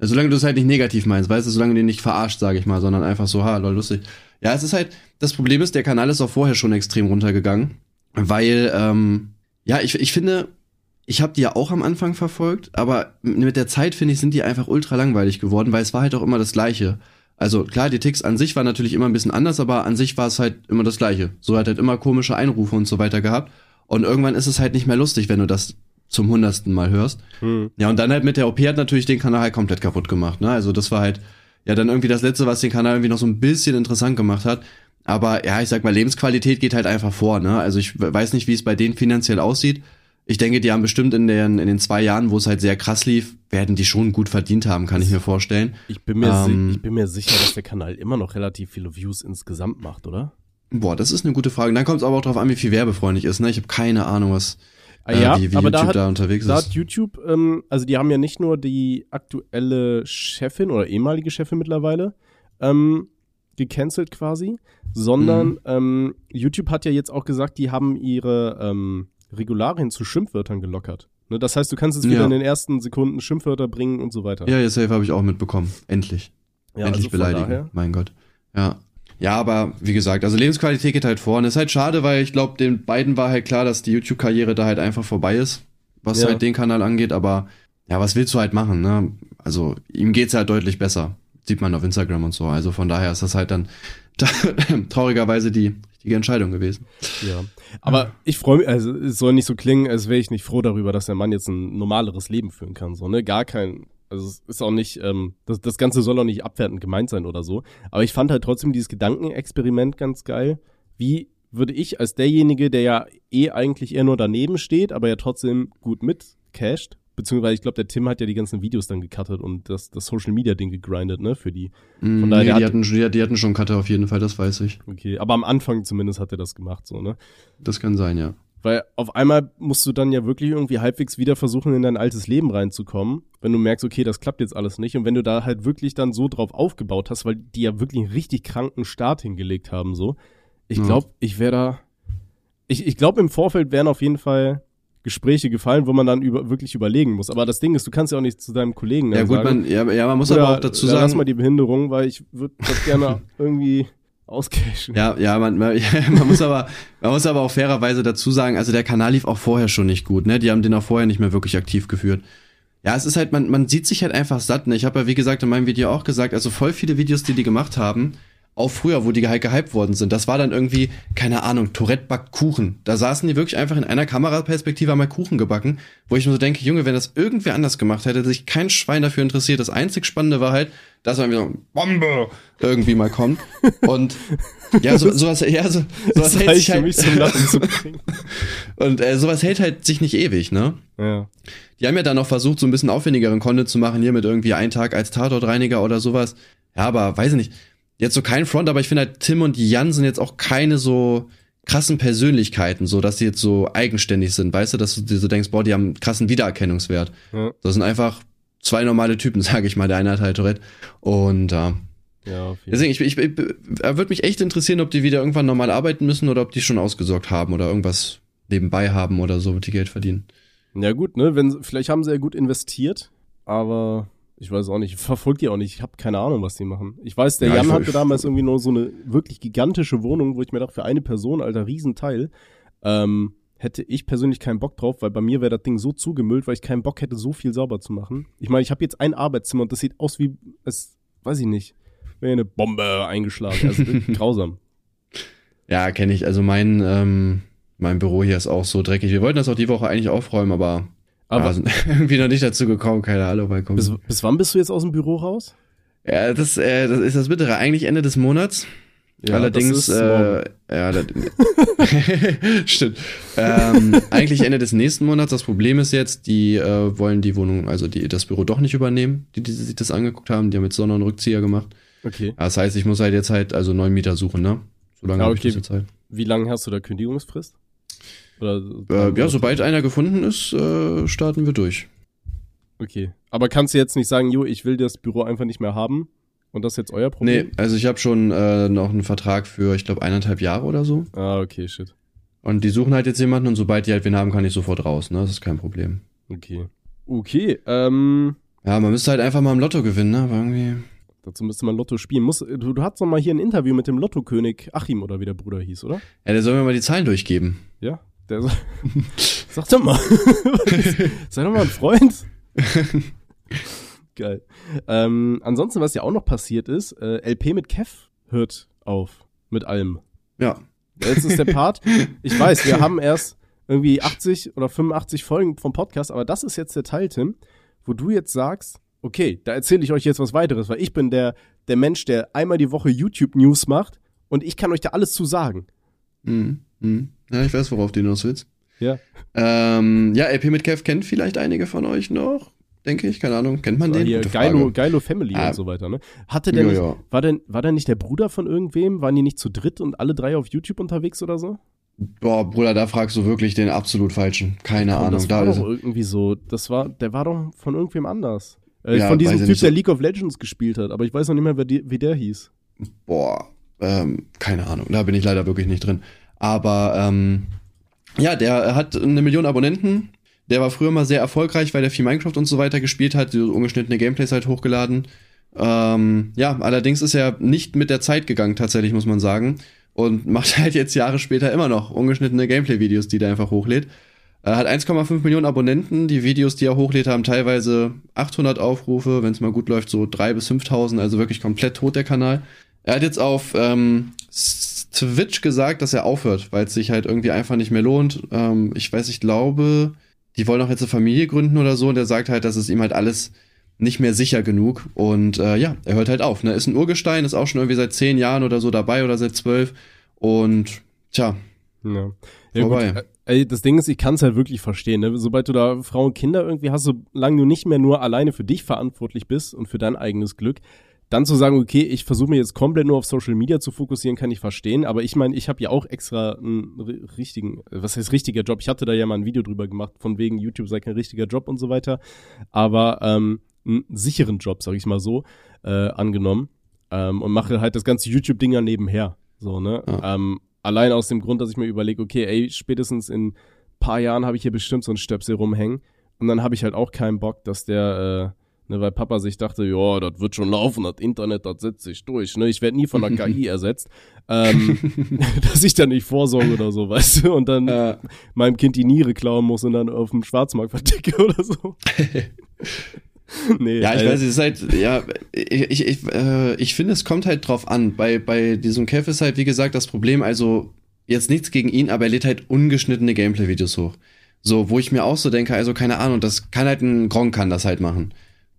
Ja, solange du es halt nicht negativ meinst, weißt du, solange du den nicht verarscht, sage ich mal, sondern einfach so, ha, lol, lustig. Ja, es ist halt, das Problem ist, der Kanal ist auch vorher schon extrem runtergegangen, weil, ähm, ja, ich, ich finde, ich habe die ja auch am Anfang verfolgt, aber mit der Zeit, finde ich, sind die einfach ultra langweilig geworden, weil es war halt auch immer das Gleiche. Also klar, die Ticks an sich waren natürlich immer ein bisschen anders, aber an sich war es halt immer das Gleiche. So hat halt immer komische Einrufe und so weiter gehabt. Und irgendwann ist es halt nicht mehr lustig, wenn du das zum hundertsten Mal hörst. Hm. Ja, und dann halt mit der OP hat natürlich den Kanal halt komplett kaputt gemacht. Ne? Also das war halt ja dann irgendwie das Letzte, was den Kanal irgendwie noch so ein bisschen interessant gemacht hat. Aber ja, ich sag mal, Lebensqualität geht halt einfach vor. Ne? Also ich weiß nicht, wie es bei denen finanziell aussieht. Ich denke, die haben bestimmt in den, in den zwei Jahren, wo es halt sehr krass lief, werden die schon gut verdient haben, kann ich mir vorstellen. Ich bin, mir Ähm. ich bin mir sicher, dass der Kanal immer noch relativ viele Views insgesamt macht, oder? Boah, das ist eine gute Frage. Dann kommt es aber auch drauf an, wie viel werbefreundlich ist. Ne? Ich habe keine Ahnung, was Ah, äh, ja, wie, wie aber YouTube da da, hat, unterwegs da ist. hat YouTube, ähm, also die haben ja nicht nur die aktuelle Chefin oder ehemalige Chefin mittlerweile ähm, gecancelt quasi, sondern Mhm. ähm, YouTube hat ja jetzt auch gesagt, die haben ihre ähm, Regularien zu Schimpfwörtern gelockert. Ne, das heißt, du kannst jetzt wieder Ja. in den ersten Sekunden Schimpfwörter bringen und so weiter. Ja, ja, safe habe ich auch mitbekommen. Endlich. Ja, Endlich also beleidigen. daher- Mein Gott. Ja. Ja, aber wie gesagt, also Lebensqualität geht halt vor. Und ist halt schade, weil ich glaube, den beiden war halt klar, dass die YouTube-Karriere da halt einfach vorbei ist, was Ja. halt den Kanal angeht. Aber ja, was willst du halt machen, ne? Also ihm geht's halt deutlich besser. Sieht man auf Instagram und so. Also von daher ist das halt dann traurigerweise die richtige Entscheidung gewesen. Ja. Aber ich freue mich, also es soll nicht so klingen, als wäre ich nicht froh darüber, dass der Mann jetzt ein normaleres Leben führen kann. So, ne? Gar kein, also es ist auch nicht, ähm, das, das Ganze soll auch nicht abwertend gemeint sein oder so. Aber ich fand halt trotzdem dieses Gedankenexperiment ganz geil. Wie würde ich als derjenige, der ja eh eigentlich eher nur daneben steht, aber ja trotzdem gut mitcasht, beziehungsweise ich glaube, der Tim hat ja die ganzen Videos dann gecuttet und das, das Social Media Ding gegrindet, ne, für die. Von daher, nee, die, hat- hatten, die, die hatten schon Cutter auf jeden Fall, das weiß ich. Okay, aber am Anfang zumindest hat er das gemacht, so, ne? Das kann sein, ja. Weil auf einmal musst du dann ja wirklich irgendwie halbwegs wieder versuchen, in dein altes Leben reinzukommen, wenn du merkst, okay, das klappt jetzt alles nicht. Und wenn du da halt wirklich dann so drauf aufgebaut hast, weil die ja wirklich einen richtig kranken Start hingelegt haben, so. Ich Ja. glaube, ich wäre da. Ich, ich glaube, im Vorfeld wären auf jeden Fall Gespräche gefallen, wo man dann über, wirklich überlegen muss. Aber das Ding ist, du kannst ja auch nicht zu deinem Kollegen Ja gut, sagen, man, ja, ja, man muss "Bruder, aber auch dazu sagen. Lass mal die Behinderung, weil ich würde das gerne irgendwie auscashen. Ja, ja, man, man, man muss aber, man muss aber auch fairerweise dazu sagen, also der Kanal lief auch vorher schon nicht gut, ne? Die haben den auch vorher nicht mehr wirklich aktiv geführt. Ja, es ist halt, man, man sieht sich halt einfach satt, ne? Ich habe ja, wie gesagt, in meinem Video auch gesagt, also voll viele Videos, die die gemacht haben, auch früher, wo die halt gehypt worden sind, das war dann irgendwie, keine Ahnung, Tourette backt Kuchen. Da saßen die wirklich einfach in einer Kameraperspektive haben mal Kuchen gebacken, wo ich mir so denke, Junge, wenn das irgendwer anders gemacht hätte, sich kein Schwein dafür interessiert. Das einzig Spannende war halt, dass man wieder so Bombe irgendwie mal kommt. Und ja, so, sowas, ja, so, sowas hält sich halt, und äh, sowas hält halt sich nicht ewig, ne? Ja. Die haben ja dann noch versucht, so ein bisschen aufwendigeren Content zu machen, hier mit irgendwie einen Tag als Tatortreiniger oder sowas. Ja, aber weiß ich nicht. Jetzt so kein Front, aber ich finde halt, Tim und Jan sind jetzt auch keine so krassen Persönlichkeiten, so dass die jetzt so eigenständig sind, weißt du, dass du dir so denkst, boah, die haben einen krassen Wiedererkennungswert. Ja. Das sind einfach zwei normale Typen, sage ich mal. Der eine hat halt Tourette. Und ja. Ja, Deswegen, ich, ich, ich würde mich echt interessieren, ob die wieder irgendwann normal arbeiten müssen oder ob die schon ausgesorgt haben oder irgendwas nebenbei haben oder so, mit die Geld verdienen. Ja gut, ne, wenn vielleicht haben sie ja gut investiert, aber ich weiß auch nicht, ich verfolge die auch nicht, ich habe keine Ahnung, was die machen. Ich weiß, der Ja, Jan hatte damals irgendwie nur so eine wirklich gigantische Wohnung, wo ich mir dachte, für eine Person, alter Riesenteil, ähm, hätte ich persönlich keinen Bock drauf, weil bei mir wäre das Ding so zugemüllt, weil ich keinen Bock hätte, so viel sauber zu machen. Ich meine, ich habe jetzt ein Arbeitszimmer und das sieht aus wie, es, weiß ich nicht, wäre eine Bombe eingeschlagen. Also grausam. Ja, kenne ich. Also mein, ähm, mein Büro hier ist auch so dreckig. Wir wollten das auch die Woche eigentlich aufräumen, aber, Aber ja, irgendwie noch nicht dazu gekommen. Keine Ahnung, weil kommt. bis, bis wann bist du jetzt aus dem Büro raus? Ja, das, äh, das ist das Bittere. Eigentlich Ende des Monats. Allerdings, ist morgen. äh, ja, das, stimmt. Ähm, eigentlich Ende des nächsten Monats. Das Problem ist jetzt, die äh, wollen die Wohnung, also die, das Büro doch nicht übernehmen, die, die sich das angeguckt haben. Die haben jetzt Sonne- und Rückzieher gemacht. Okay. Ja, Das heißt, ich muss halt jetzt halt also neuen Mieter suchen, ne? So lange Ja, habe ich jetzt halt. Wie lange hast du da Kündigungsfrist? Oder, Äh, ja, sobald einer gefunden ist, äh, starten wir durch. Okay. Aber kannst du jetzt nicht sagen, jo, ich will das Büro einfach nicht mehr haben und das ist jetzt euer Problem? Nee, also ich habe schon äh, noch einen Vertrag für, ich glaube, eineinhalb Jahre oder so. Ah, okay, shit. Und die suchen halt jetzt jemanden und sobald die halt wen haben, kann ich sofort raus, ne? Das ist kein Problem. Okay. Okay, ähm, Ja, man müsste halt einfach mal im Lotto gewinnen, ne? Aber irgendwie. dazu müsste man Lotto spielen. Muss, du, du hattest doch mal hier ein Interview mit dem Lottokönig Achim oder wie der Bruder hieß, oder? Ja, der soll mir mal die Zahlen durchgeben. Ja. Der so, Sag doch mal. Sei doch mal ein Freund. Geil. Ähm, ansonsten, was ja auch noch passiert ist, äh, LP mit Kev hört auf. Mit allem. Ja. Jetzt ist der Part. Ich weiß, wir haben erst irgendwie 80 oder 85 Folgen vom Podcast, aber das ist jetzt der Teil, Tim, wo du jetzt sagst, okay, da erzähle ich euch jetzt was weiteres, weil ich bin der, der Mensch, der einmal die Woche YouTube-News macht und ich kann euch da alles zu sagen. Mhm. Mhm. Ja, ich weiß, worauf du hinaus willst. Ja. Ähm, ja, LP mit Kev kennt vielleicht einige von euch noch, denke ich. Keine Ahnung. Kennt man den? Hier, Geilo. Geilo Family Ah. und so weiter, ne? Hatte der Ja, nicht, ja. war denn, war der nicht der Bruder von irgendwem? Waren die nicht zu dritt und alle drei auf YouTube unterwegs oder so? Boah, Bruder, da fragst du wirklich den absolut falschen. Keine Komm, Ahnung. das Da war ist, doch irgendwie so, das war, der war doch von irgendwem anders. Äh, Ja, von diesem Typ, der League of Legends gespielt hat, aber ich weiß noch nicht mehr, wie der hieß. boah, ähm, keine Ahnung. Da bin ich leider wirklich nicht drin. Aber ähm, ja, der hat eine Million Abonnenten. Der war früher mal sehr erfolgreich, weil der viel Minecraft und so weiter gespielt hat, ungeschnittene Gameplays halt hochgeladen. Ähm, ja, allerdings ist er nicht mit der Zeit gegangen, tatsächlich, muss man sagen. Und macht halt jetzt Jahre später immer noch ungeschnittene Gameplay-Videos, die der einfach hochlädt. Er hat 1,5 Millionen Abonnenten. Die Videos, die er hochlädt, haben teilweise 800 Aufrufe. Wenn es mal gut läuft, so 3.000 bis 5.000. Also wirklich komplett tot, der Kanal. Er hat jetzt auf ähm, Twitch gesagt, dass er aufhört, weil es sich halt irgendwie einfach nicht mehr lohnt. Ähm, ich weiß, ich glaube, die wollen auch jetzt eine Familie gründen oder so. Und er sagt halt, dass es ihm halt alles nicht mehr sicher genug. Und äh, ja, er hört halt auf. Ne? Ist ein Urgestein, ist auch schon irgendwie seit zehn Jahren oder so dabei oder seit zwölf. Und tja, ja. ja vorbei. Gut. Ey, das Ding ist, ich kann es halt wirklich verstehen. Ne? Sobald du da Frauen und Kinder irgendwie hast, solange du nicht mehr nur alleine für dich verantwortlich bist und für dein eigenes Glück, dann zu sagen, okay, ich versuche mir jetzt komplett nur auf Social Media zu fokussieren, kann ich verstehen. Aber ich meine, ich habe ja auch extra einen richtigen, was heißt richtiger Job? Ich hatte da ja mal ein Video drüber gemacht, von wegen YouTube sei kein richtiger Job und so weiter. Aber ähm, einen sicheren Job, sag ich mal so, äh, angenommen. Ähm, und mache halt das ganze YouTube-Ding ja nebenher. So, ne? Ja. Ähm, Allein aus dem Grund, dass ich mir überlege, okay, ey, spätestens in paar Jahren habe ich hier bestimmt so ein Stöpsel rumhängen. Und dann habe ich halt auch keinen Bock, dass der, äh, ne, weil Papa sich dachte, ja, das wird schon laufen, das Internet, das setzt sich durch. Ne? Ich werde nie von der KI ersetzt. Ähm, dass ich da nicht vorsorge oder so, weißt du, und dann äh. meinem Kind die Niere klauen muss und dann auf dem Schwarzmarkt verticke oder so. nee, ja, ich äh, weiß, es ist halt, ja, ich, ich, ich, äh, ich finde, es kommt halt drauf an. Bei, bei diesem Kev ist halt, wie gesagt, das Problem, also jetzt nichts gegen ihn, aber er lädt halt ungeschnittene Gameplay-Videos hoch. So, wo ich mir auch so denke, also keine Ahnung, das kann halt ein Gronk kann das halt machen.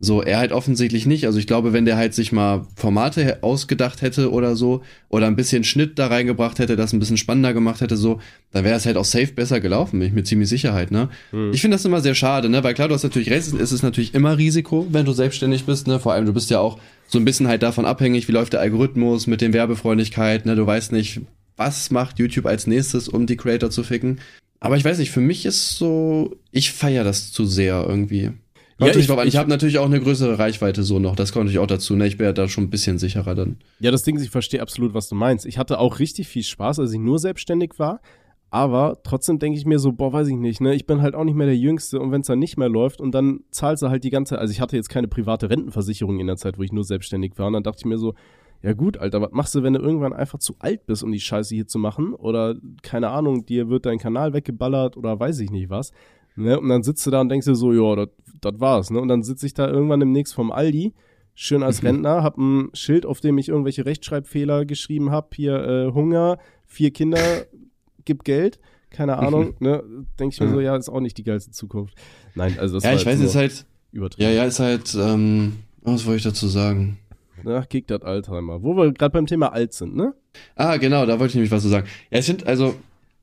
So, er halt offensichtlich nicht. Also ich glaube, wenn der halt sich mal Formate ausgedacht hätte oder so, oder ein bisschen Schnitt da reingebracht hätte, das ein bisschen spannender gemacht hätte, so, dann wäre es halt auch safe besser gelaufen, bin ich mir ziemlich sicher halt, ne? Mhm. Ich finde das immer sehr schade, ne? Weil klar, du hast natürlich recht, es ist natürlich immer Risiko, wenn du selbstständig bist, ne? Vor allem, du bist ja auch so ein bisschen halt davon abhängig, wie läuft der Algorithmus mit dem Werbefreundlichkeit, ne? Du weißt nicht, was macht YouTube als nächstes, um die Creator zu ficken. Aber ich weiß nicht, für mich ist so, ich feiere das zu sehr irgendwie. Ja, ich, ich, ich habe natürlich auch eine größere Reichweite so noch. Das kommt natürlich auch dazu. Ne? Ich wäre da schon ein bisschen sicherer dann. Ja, das Ding ist, ich verstehe absolut, was du meinst. Ich hatte auch richtig viel Spaß, als ich nur selbstständig war. Aber trotzdem denke ich mir so, boah, weiß ich nicht, ne? Ich bin halt auch nicht mehr der Jüngste und wenn es dann nicht mehr läuft und dann zahlst du halt die ganze, also ich hatte jetzt keine private Rentenversicherung in der Zeit, wo ich nur selbstständig war und dann dachte ich mir so, ja gut, Alter, was machst du, wenn du irgendwann einfach zu alt bist, um die Scheiße hier zu machen? Oder keine Ahnung, dir wird dein Kanal weggeballert oder weiß ich nicht was. Ne? Und dann sitzt du da und denkst dir so, ja, das war's. Ne? Und dann sitze ich da irgendwann demnächst vom Aldi, schön als mhm. Rentner, hab ein Schild, auf dem ich irgendwelche Rechtschreibfehler geschrieben hab. Hier äh, Hunger, vier Kinder, gib Geld. Keine Ahnung, ne? Denke ich mir so, ja, ist auch nicht die geilste Zukunft. Nein, also das Ja, ich weiß, es ist halt. Übertrieben. Ja, ja, ist halt, ähm, was wollte ich dazu sagen? Ach, Kick das Alzheimer. Wo wir gerade beim Thema alt sind, ne? Ah, genau, da wollte ich nämlich was zu sagen. Ja, ich finde, also,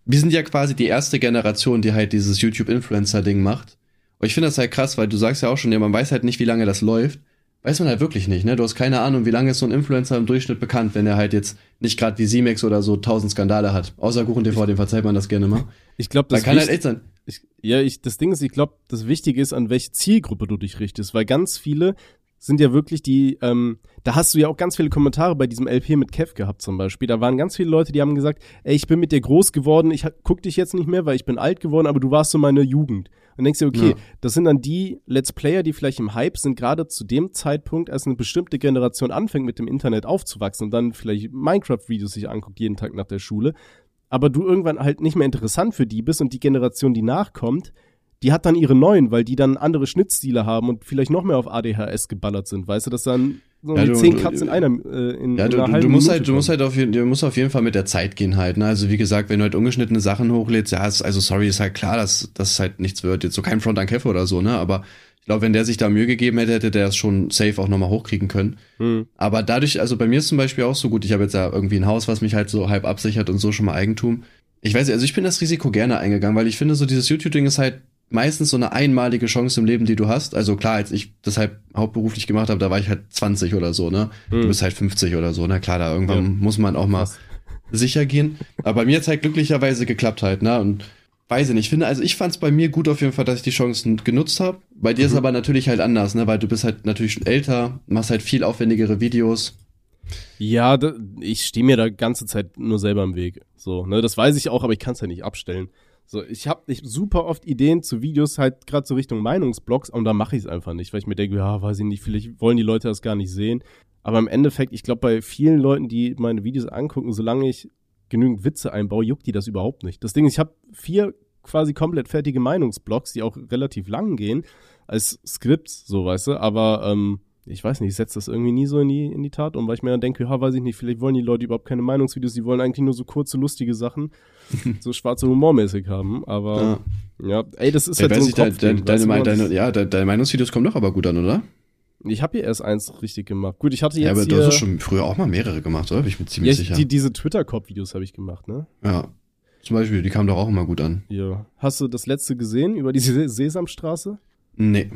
wir sind ja quasi die erste Generation, die halt dieses YouTube-Influencer-Ding macht. Und ich finde das halt krass, weil du sagst ja auch schon, ja, man weiß halt nicht, wie lange das läuft. Weiß man halt wirklich nicht, ne? Du hast keine Ahnung, wie lange ist so ein Influencer im Durchschnitt bekannt, wenn er halt jetzt nicht gerade wie Simex oder so tausend Skandale hat. Außer Kuchen TV, dem verzeiht man das gerne mal. Ich glaube, das da kann halt echt sein. Ich, ja, ich, das Ding ist, ich glaube, das Wichtige ist, an welche Zielgruppe du dich richtest, weil ganz viele sind ja wirklich die, ähm, da hast du ja auch ganz viele Kommentare bei diesem LP mit Kev gehabt zum Beispiel. Da waren ganz viele Leute, die haben gesagt, ey, ich bin mit dir groß geworden, ich guck dich jetzt nicht mehr, weil ich bin alt geworden, aber du warst so meine Jugend. Und denkst dir, okay, ja. das sind dann die Let's Player, die vielleicht im Hype sind, gerade zu dem Zeitpunkt, als eine bestimmte Generation anfängt, mit dem Internet aufzuwachsen und dann vielleicht Minecraft-Videos sich anguckt, jeden Tag nach der Schule. Aber du irgendwann halt nicht mehr interessant für die bist und die Generation, die nachkommt, die hat dann ihre neuen, weil die dann andere Schnittstile haben und vielleicht noch mehr auf ADHS geballert sind, weißt du, dass dann so ja, du, zehn Cuts in einer äh, in, ja, du, einer du, du musst halt, du musst halt auf jeden, du musst auf jeden Fall mit der Zeit gehen halt. Ne? Also wie gesagt, wenn du halt ungeschnittene Sachen hochlädst, ja, ist, also sorry, ist halt klar, dass das halt nichts wird. Jetzt so kein Front an Keffe oder so, ne? Aber ich glaube, wenn der sich da Mühe gegeben hätte, hätte der es schon safe auch nochmal hochkriegen können. Hm. Aber dadurch, also bei mir ist zum Beispiel auch so gut, ich habe jetzt ja irgendwie ein Haus, was mich halt so halb absichert und so schon mal Eigentum. Ich weiß nicht, also ich bin das Risiko gerne eingegangen, weil ich finde, so dieses YouTube-Ding ist halt meistens so eine einmalige Chance im Leben, die du hast. Also klar, als ich das halt hauptberuflich gemacht habe, da war ich halt 20 oder so, ne? Mhm. Du bist halt 50 oder so, na klar, da irgendwann ja. muss man auch mal sicher gehen. Aber bei mir hat's halt glücklicherweise geklappt halt, ne? Und weiß ich nicht, ich finde, also ich fand's bei mir gut auf jeden Fall, dass ich die Chancen genutzt habe. Bei dir mhm. ist aber natürlich halt anders, ne? Weil du bist halt natürlich schon älter, machst halt viel aufwendigere Videos. Ja, ich stehe mir da ganze Zeit nur selber im Weg. So, ne? Das weiß ich auch, aber ich kann's ja nicht abstellen. So, ich habe nicht super oft Ideen zu Videos, halt gerade so Richtung Meinungsblogs, und da mache ich es einfach nicht, weil ich mir denke, ja, weiß ich nicht, vielleicht wollen die Leute das gar nicht sehen. Aber im Endeffekt, ich glaube, bei vielen Leuten, die meine Videos angucken, solange ich genügend Witze einbaue, juckt die das überhaupt nicht. Das Ding ist, ich habe vier quasi komplett fertige Meinungsblogs, die auch relativ lang gehen, als Skripts, so weißt du, aber ähm, ich weiß nicht, ich setze das irgendwie nie so in die, in die Tat um, weil ich mir dann denke, ja, weiß ich nicht, vielleicht wollen die Leute überhaupt keine Meinungsvideos, die wollen eigentlich nur so kurze, lustige Sachen, so schwarze Humormäßig haben, aber ja, ja ey, das ist Ey, halt so ich, ein deine, deine, weißt du, deine, deine, ja, deine, deine Meinungsvideos kommen doch aber gut an, oder? Ich habe hier erst eins richtig gemacht. Gut, ich hatte jetzt Ja, aber hier, du hast schon früher auch mal mehrere gemacht, oder? Bin ich mir ja, ziemlich ich, sicher. die, diese Twitter-Cop-Videos habe ich gemacht, ne? ja. Zum Beispiel, die kamen doch auch immer gut an. Ja. Hast du das letzte gesehen über diese Sesamstraße? Nee.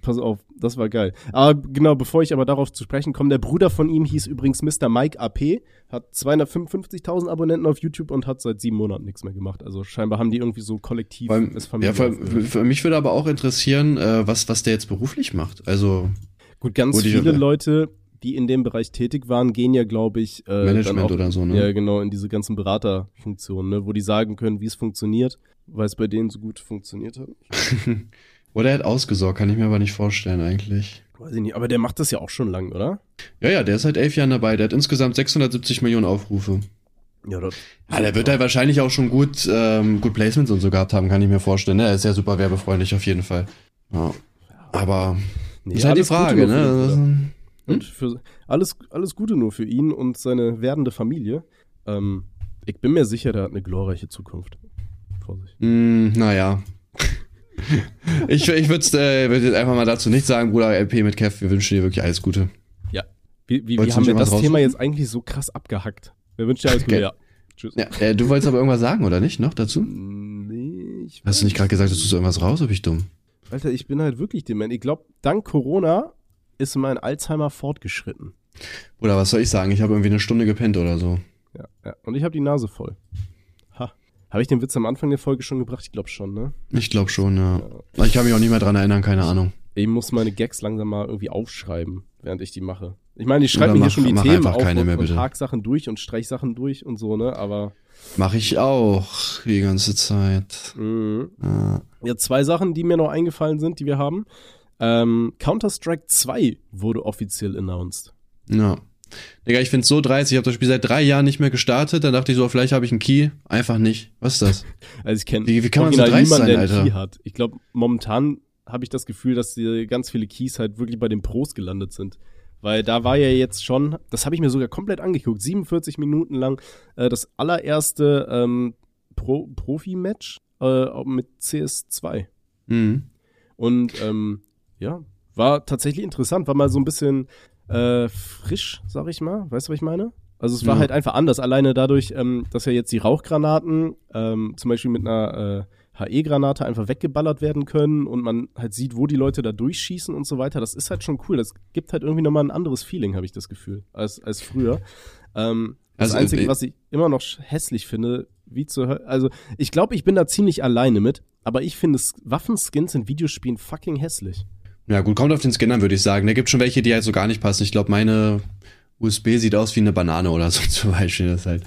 Pass auf, das war geil. Aber genau, bevor ich aber darauf zu sprechen komme, der Bruder von ihm hieß übrigens Mr. Mike AP, hat 255.000 Abonnenten auf YouTube und hat seit sieben Monaten nichts mehr gemacht. Also scheinbar haben die irgendwie so kollektiv allem, als ja, Familie. aufgehört. für mich würde aber auch interessieren, äh, was, was der jetzt beruflich macht. Also Gut, ganz viele Leute, die in dem Bereich tätig waren, gehen ja, glaube ich, äh, Management auch, oder so, ne? Ja, genau, in diese ganzen Beraterfunktionen, ne, wo die sagen können, wie es funktioniert, weil es bei denen so gut funktioniert hat. Oder er hat ausgesorgt, kann ich mir aber nicht vorstellen eigentlich. Weiß ich nicht, aber der macht das ja auch schon lang, oder? Ja, ja, der ist seit elf Jahren dabei. Der hat insgesamt 670 Millionen Aufrufe. Ja, das. Ja, der wird halt wahrscheinlich auch schon gut, ähm, gut Placements und so gehabt haben, kann ich mir vorstellen. Ne? Er ist ja super werbefreundlich auf jeden Fall. Ja. Aber Nee, ist halt die Frage, ne? Das- Und für alles, alles Gute nur für ihn und seine werdende Familie. Ähm, ich bin mir sicher, der hat eine glorreiche Zukunft. Vorsicht. Mm, naja. Ich ich würde äh, würd jetzt einfach mal dazu nichts sagen, Bruder LP mit Kev. Wir wünschen dir wirklich alles Gute. Ja. Wie, wie, wie haben wir nicht das Thema jetzt eigentlich so krass abgehackt? Wer wünscht dir alles Gute? Okay. Ja. Tschüss. Ja, äh, du wolltest aber irgendwas sagen, oder nicht? Noch dazu? Nee, ich Hast du nicht gerade gesagt, dass du so irgendwas raus? Hab ich dumm? Alter, ich bin halt wirklich dement. Ich glaube, dank Corona ist mein Alzheimer fortgeschritten. Oder was soll ich sagen? Ich habe irgendwie eine Stunde gepennt oder so. Ja, ja. Und ich habe die Nase voll. Ha. Habe ich den Witz am Anfang der Folge schon gebracht? Ich glaube schon, ne? Ich glaube schon, ja. Ich kann mich auch nicht mehr dran erinnern, keine Ahnung. Ich muss meine Gags langsam mal irgendwie aufschreiben, während ich die mache. Ich meine, ich schreibe mir hier schon die Themen auf keine und, mehr, und bitte. hak Sachen durch und streich Sachen durch und so, ne? Aber Mache ich auch die ganze Zeit. mh. Ja. ja, zwei Sachen, die mir noch eingefallen sind, die wir haben. Ähm, Counter-Strike 2 wurde offiziell announced. ja. Digga, ich find's so dreist. Ich habe das Spiel seit drei Jahren nicht mehr gestartet. Dann dachte ich so, vielleicht habe ich einen Key. Einfach nicht. Was ist das? Also ich kenne Wie- wie kann man so dreist niemanden, sein, der Alter? Key hat. Ich glaube, momentan habe ich das Gefühl, dass ganz viele Keys halt wirklich bei den Pros gelandet sind. Weil da war ja jetzt schon, das habe ich mir sogar komplett angeguckt, 47 Minuten lang äh, das allererste ähm, Pro Profi-Match äh, mit CS2. Mhm. Und ähm, ja, war tatsächlich interessant, war mal so ein bisschen äh, frisch, sag ich mal. Weißt du, was ich meine? Also es war Ja. halt einfach anders, alleine dadurch, ähm, dass ja jetzt die Rauchgranaten ähm, zum Beispiel mit einer äh, HE-Granate einfach weggeballert werden können und man halt sieht, wo die Leute da durchschießen und so weiter. Das ist halt schon cool. Das gibt halt irgendwie nochmal ein anderes Feeling, habe ich das Gefühl, als, als früher. Ähm, das Also, Einzige, äh, was ich immer noch hässlich finde, wie Hölle, also ich glaube, ich bin da ziemlich alleine mit, aber ich finde Waffenskins in Videospielen fucking hässlich. Ja, gut, kommt auf den Skin würde ich sagen. Da gibt schon welche, die halt so gar nicht passen. Ich glaube, meine USB sieht aus wie eine Banane oder so zum Beispiel. Das halt.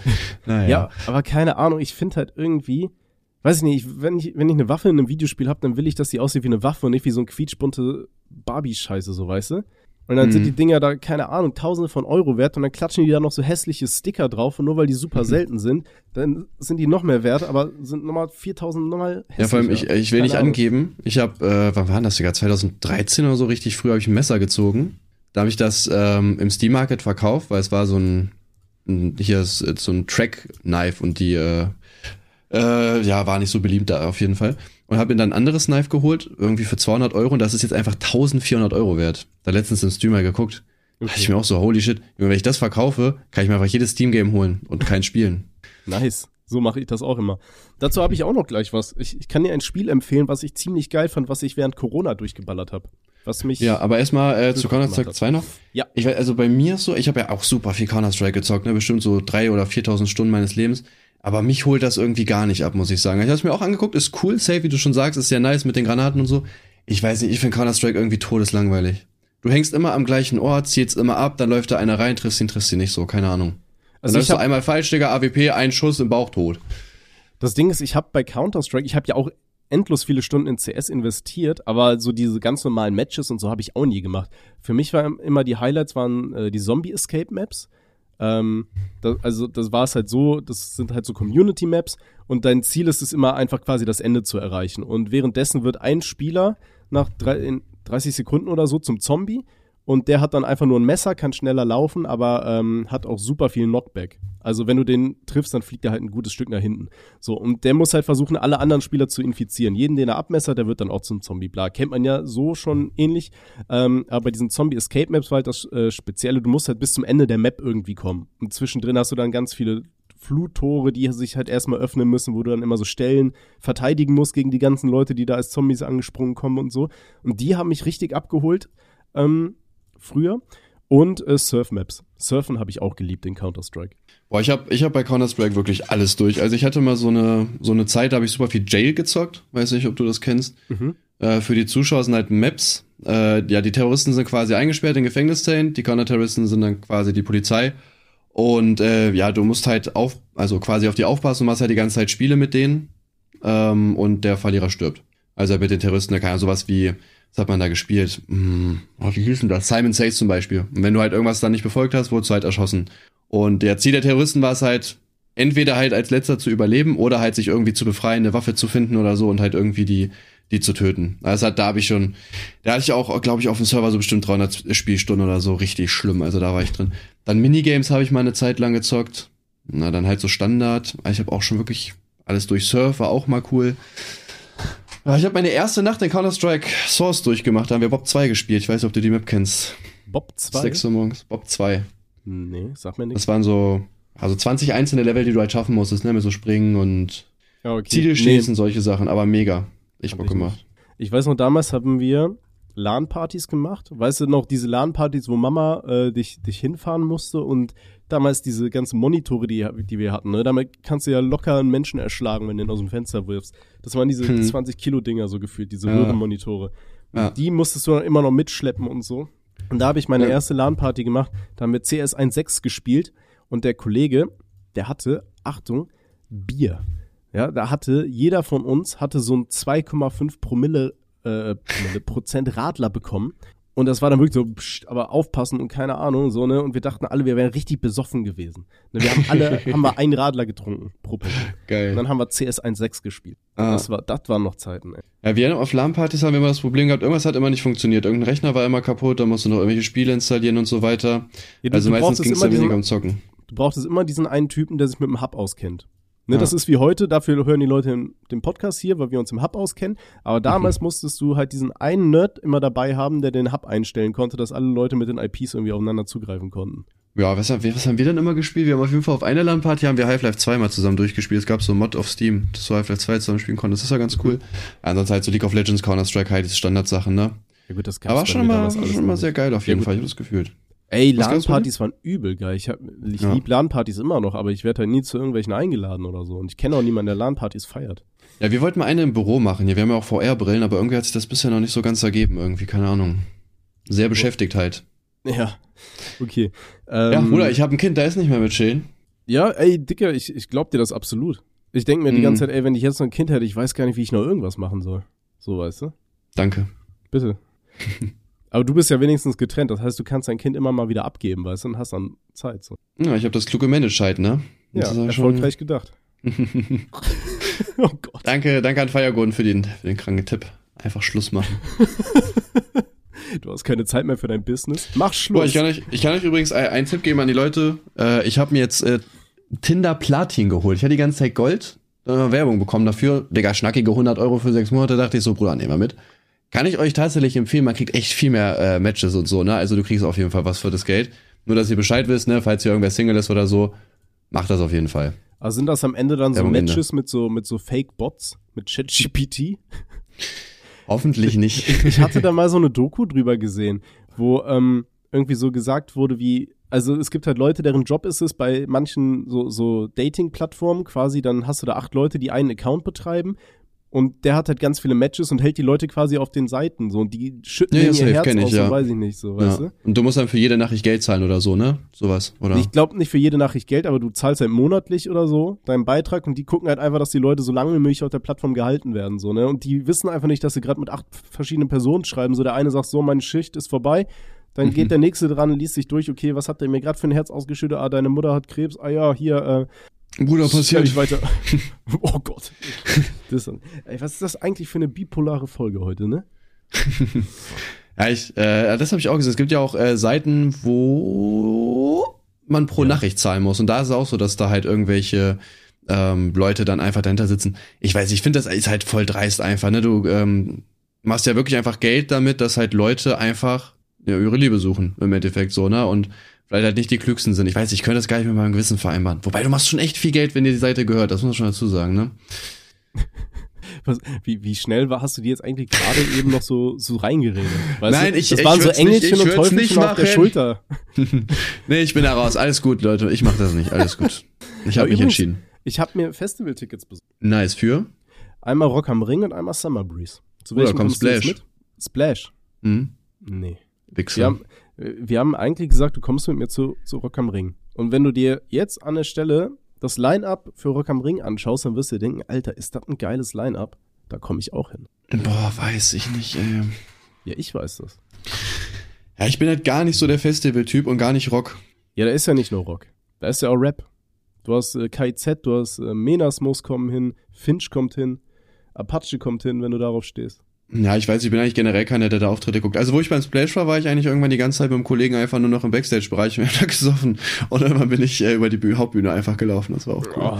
Naja. Ja, aber keine Ahnung, ich finde halt irgendwie, weiß ich nicht, ich- wenn ich, wenn ich eine Waffe in einem Videospiel habe, dann will ich, dass die aussieht wie eine Waffe und nicht wie so ein quietschbunte Barbie-Scheiße, so weißt du? Und dann sind Mhm. die Dinger da, keine Ahnung, tausende von Euro wert und dann klatschen die da noch so hässliche Sticker drauf und nur weil die super Mhm. selten sind, dann sind die noch mehr wert, aber sind nochmal 4000 nochmal hässlicher. Ja, vor allem, ich, ich will Keine nicht Ahnung. angeben. Ich habe, äh, wann war das sogar? 2013 oder so richtig früh habe ich ein Messer gezogen. Da habe ich das ähm, im Steam Market verkauft, weil es war so ein, ein hier ist äh, so ein Track-Knife und die, äh, äh, ja, war nicht so beliebt da auf jeden Fall. Und habe mir dann ein anderes Knife geholt, irgendwie für 200 Euro und das ist jetzt einfach 1400 Euro wert. Da letztens im Streamer geguckt. Da dachte ich mir auch so, holy shit, wenn ich das verkaufe, kann ich mir einfach jedes Steam-Game holen und kein spielen. Nice. So mache ich das auch immer. Dazu habe ich auch noch gleich was. Ich, ich kann dir ein Spiel empfehlen, was ich ziemlich geil fand, was ich während Corona durchgeballert habe. Was mich. Ja, aber erstmal äh, zu Counter-Strike gemacht 2 noch. Ja. Ich also bei mir ist so, ich habe ja auch super viel Counter-Strike gezockt, ne? bestimmt so drei oder 4.000 Stunden meines Lebens. Aber mich holt das irgendwie gar nicht ab, muss ich sagen. Ich habe es mir auch angeguckt, ist cool, safe, wie du schon sagst, ist sehr nice mit den Granaten und so. Ich weiß nicht, ich finde Counter-Strike irgendwie todeslangweilig. Du hängst immer am gleichen Ort, ziehst immer ab, dann läuft da einer rein, triffst ihn, triffst ihn nicht so, keine Ahnung. Dann Also ich läufst du hab- einmal falsch, Digga, AWP, ein Schuss im Bauch tot. Das Ding ist, ich habe bei Counter-Strike, ich habe ja auch endlos viele Stunden in CS investiert, aber so diese ganz normalen Matches und so habe ich auch nie gemacht. Für mich waren immer die Highlights waren äh, die Zombie Escape Maps. Ähm, das, also das war es halt so, das sind halt so Community Maps und dein Ziel ist es immer einfach quasi das Ende zu erreichen. Und währenddessen wird ein Spieler nach drei, 30 Sekunden oder so zum Zombie und der hat dann einfach nur ein Messer, kann schneller laufen, aber ähm, hat auch super viel Knockback. Also wenn du den triffst, dann fliegt er halt ein gutes Stück nach hinten. So, und der muss halt versuchen, alle anderen Spieler zu infizieren. Jeden, den er abmessert, der wird dann auch zum Zombie. Bla, kennt man ja so schon ähnlich. Ähm, aber bei diesen Zombie-Escape-Maps war halt das äh, Spezielle, du musst halt bis zum Ende der Map irgendwie kommen. Und zwischendrin hast du dann ganz viele Fluttore, die sich halt erstmal öffnen müssen, wo du dann immer so Stellen verteidigen musst gegen die ganzen Leute, die da als Zombies angesprungen kommen und so. Und die haben mich richtig abgeholt. Ähm, früher. Und äh, Surf-Maps. Surfen habe ich auch geliebt in Counter-Strike. Boah, ich habe ich hab bei Counter-Strike wirklich alles durch. Also ich hatte mal so eine, so eine Zeit, da habe ich super viel Jail gezockt. Weiß nicht, ob du das kennst. Mhm. Äh, für die Zuschauer sind halt Maps. Äh, ja, die Terroristen sind quasi eingesperrt in Gefängniszellen. Die Counter-Terroristen sind dann quasi die Polizei. Und äh, ja, du musst halt auf, also quasi auf die aufpassen und machst halt die ganze Zeit Spiele mit denen. Ähm, und der Verlierer stirbt. Also mit den Terroristen, da kann ja sowas wie was hat man da gespielt? Hm, oh, wie hieß denn das? Simon Says zum Beispiel. Und wenn du halt irgendwas dann nicht befolgt hast, wurdest du halt erschossen. Und der Ziel der Terroristen war es halt, entweder halt als letzter zu überleben oder halt sich irgendwie zu befreien, eine Waffe zu finden oder so und halt irgendwie die, die zu töten. Also da habe ich schon, da hatte ich auch, glaube ich, auf dem Server so bestimmt 300 Spielstunden oder so, richtig schlimm. Also da war ich drin. Dann Minigames habe ich mal eine Zeit lang gezockt. Na, dann halt so Standard. Ich habe auch schon wirklich alles durch Surf, war auch mal cool. Ja, ich habe meine erste Nacht in Counter-Strike Source durchgemacht. Da haben wir Bob 2 gespielt. Ich weiß nicht, ob du die Map kennst. Bob 2? 6 Uhr morgens. Bob 2. Nee, sag mir nichts. Das waren so, also 20 einzelne Level, die du halt schaffen musstest, ne? Mit so Springen und ja, okay. Ziele schießen, nee. solche Sachen. Aber mega. Ich hab Bock gemacht. Ich weiß noch, damals haben wir LAN-Partys gemacht. Weißt du noch, diese LAN-Partys, wo Mama äh, dich, dich hinfahren musste und damals diese ganzen Monitore, die, die wir hatten, ne? Damit kannst du ja locker einen Menschen erschlagen, wenn du ihn aus dem Fenster wirfst. Das waren diese hm. 20 Kilo Dinger so gefühlt, diese ja. Röhrenmonitore. Ja. Die musstest du dann immer noch mitschleppen und so. Und da habe ich meine ja. erste LAN-Party gemacht. Da haben wir CS 1.6 gespielt und der Kollege, der hatte, Achtung, Bier. Ja, da hatte jeder von uns hatte so ein 2,5 Promille, äh, Prozent Radler bekommen und das war dann wirklich so, pst, aber aufpassen und keine Ahnung, so, ne? Und wir dachten alle, wir wären richtig besoffen gewesen. Ne? Wir haben alle, haben wir einen Radler getrunken pro Person. Geil. Und dann haben wir CS 1.6 gespielt. Ah. Das war, das waren noch Zeiten, ey. Ja, wir auf LAN-Partys haben wir immer das Problem gehabt, irgendwas hat immer nicht funktioniert. Irgendein Rechner war immer kaputt, da musst du noch irgendwelche Spiele installieren und so weiter. Ja, du, also du meistens ging es dann weniger um Zocken. Du brauchst immer diesen einen Typen, der sich mit dem Hub auskennt. Ne, ja. Das ist wie heute, dafür hören die Leute den Podcast hier, weil wir uns im Hub auskennen. Aber damals mhm. musstest du halt diesen einen Nerd immer dabei haben, der den Hub einstellen konnte, dass alle Leute mit den IPs irgendwie aufeinander zugreifen konnten. Ja, was, was haben wir denn immer gespielt? Wir haben auf jeden Fall auf einer LAN-Party haben wir Half-Life 2 mal zusammen durchgespielt. Es gab so ein Mod auf Steam, dass du Half-Life 2 zusammen spielen konntest. Das ist ja ganz cool. Ansonsten halt so League of Legends, Counter-Strike, halt diese Standardsachen, ne? Ja gut, das gab's Aber schon mal, schon mal sehr geil auf jeden ja, Fall, ich hab das gefühlt. Ey, LAN-Partys waren übel geil. Ich, hab, ich ja. lieb LAN-Partys immer noch, aber ich werde halt nie zu irgendwelchen eingeladen oder so. Und ich kenne auch niemanden, der LAN-Partys feiert. Ja, wir wollten mal eine im Büro machen. Ja, wir haben ja auch VR-Brillen, aber irgendwie hat sich das bisher noch nicht so ganz ergeben. Irgendwie, keine Ahnung. Sehr beschäftigt halt. Ja, okay. Ähm, ja, Bruder, ich habe ein Kind, der ist nicht mehr mit chillen. Ja, ey, Dicker, ich, ich glaub dir das absolut. Ich denke mir die ganze Zeit, ey, wenn ich jetzt noch ein Kind hätte, ich weiß gar nicht, wie ich noch irgendwas machen soll. So, weißt du? Danke. Bitte. Aber du bist ja wenigstens getrennt, das heißt, du kannst dein Kind immer mal wieder abgeben, weißt du, und hast dann Zeit. So. Ja, ich habe das kluge gemanagt halt, ne? Das ja, erfolgreich schon... gedacht. oh Gott. Danke, danke an Feiergurten für den, für den kranken Tipp. Einfach Schluss machen. du hast keine Zeit mehr für dein Business. Mach Schluss. Ich, kann euch, ich kann euch übrigens einen Tipp geben an die Leute. Äh, ich habe mir jetzt äh, Tinder Platin geholt. Ich hatte die ganze Zeit Gold, äh, Werbung bekommen dafür. Digga, schnackige 100 Euro für sechs Monate. Dachte ich so, Bruder, nehmen wir mit. Kann ich euch tatsächlich empfehlen, man kriegt echt viel mehr äh, Matches und so, ne? Also du kriegst auf jeden Fall was für das Geld. Nur, dass ihr Bescheid wisst, ne? Falls hier irgendwer Single ist oder so, macht das auf jeden Fall. Also sind das am Ende dann so Matches mit so, mit so Fake-Bots? Mit ChatGPT? Hoffentlich nicht. Ich, ich hatte da mal so eine Doku drüber gesehen, wo ähm, irgendwie so gesagt wurde, wie also es gibt halt Leute, deren Job ist es bei manchen so, so Dating-Plattformen quasi, dann hast du da acht Leute, die einen Account betreiben und der hat halt ganz viele Matches und hält die Leute quasi auf den Seiten so und die schütten Ja, ja, ihr safe, Herz ich, aus, ja. so weiß ich nicht, so, weißt Ja. du? Und du musst dann für jede Nachricht Geld zahlen oder so, ne? Sowas, oder? Ich glaube nicht für jede Nachricht Geld, aber du zahlst halt monatlich oder so deinen Beitrag und die gucken halt einfach, dass die Leute so lange wie möglich auf der Plattform gehalten werden, so, ne? Und die wissen einfach nicht, dass sie gerade mit acht verschiedenen Personen schreiben. So, der eine sagt so, meine Schicht ist vorbei. Dann Mhm. geht der nächste dran, liest sich durch, okay, was hat der mir gerade für ein Herz ausgeschüttet? Ah, deine Mutter hat Krebs. Ah ja, hier, äh, Bruder, Stell dich weiter. oh Gott. Das, ey, was ist das eigentlich für eine bipolare Folge heute, ne? Ja, ich, äh, das habe ich auch gesehen. Es gibt ja auch äh, Seiten, wo man pro Nachricht zahlen muss. Und da ist es auch so, dass da halt irgendwelche ähm, Leute dann einfach dahinter sitzen. Ich weiß, ich finde, das ist halt voll dreist einfach. Ne? Du ähm, machst ja wirklich einfach Geld damit, dass halt Leute einfach ja, ihre Liebe suchen, im Endeffekt so, ne? Und vielleicht halt nicht die klügsten sind. Ich weiß, ich könnte das gar nicht mit meinem Gewissen vereinbaren. Wobei, du machst schon echt viel Geld, wenn dir die Seite gehört. Das muss man schon dazu sagen, ne? Was, wie, wie schnell war, hast du die jetzt eigentlich gerade eben noch so, so reingeredet? Weißt Nein, du? ich- das ich waren so würd's nicht- Engelchen ich und nicht Teufelchen auf der. Schulter. Nee, ich bin da raus. Alles gut, Leute. Ich mach das nicht. Alles gut. Ich habe mich übrigens- entschieden. Ich habe mir Festivaltickets besorgt. Nice. Für? Einmal Rock am Ring und einmal Summer Breeze. Zu Oder kommt kommst du jetzt Splash? mit? Splash? Hm? Nee. Wichser. Wir haben, wir haben eigentlich gesagt, du kommst mit mir zu, zu Rock am Ring. Und wenn du dir jetzt an der Stelle das Line-Up für Rock am Ring anschaust, dann wirst du dir denken, Alter, ist das ein geiles Line-Up? Da komme ich auch hin. Boah, weiß ich nicht, ey. Ja, ich weiß das. Ja, ich bin halt gar nicht so der Festival-Typ und gar nicht Rock. Ja, da ist ja nicht nur Rock. Da ist ja auch Rap. Du hast äh, KIZ, du hast äh, Menas muss kommen hin, Finch kommt hin, Apache kommt hin, wenn du darauf stehst. Ja, ich weiß, ich bin eigentlich generell keiner, der da Auftritte guckt. Also, wo ich beim Splash war, war ich eigentlich irgendwann die ganze Zeit mit dem Kollegen einfach nur noch im Backstage-Bereich und da gesoffen. Und irgendwann bin ich äh, über die Büh Hauptbühne einfach gelaufen. Das war auch cool.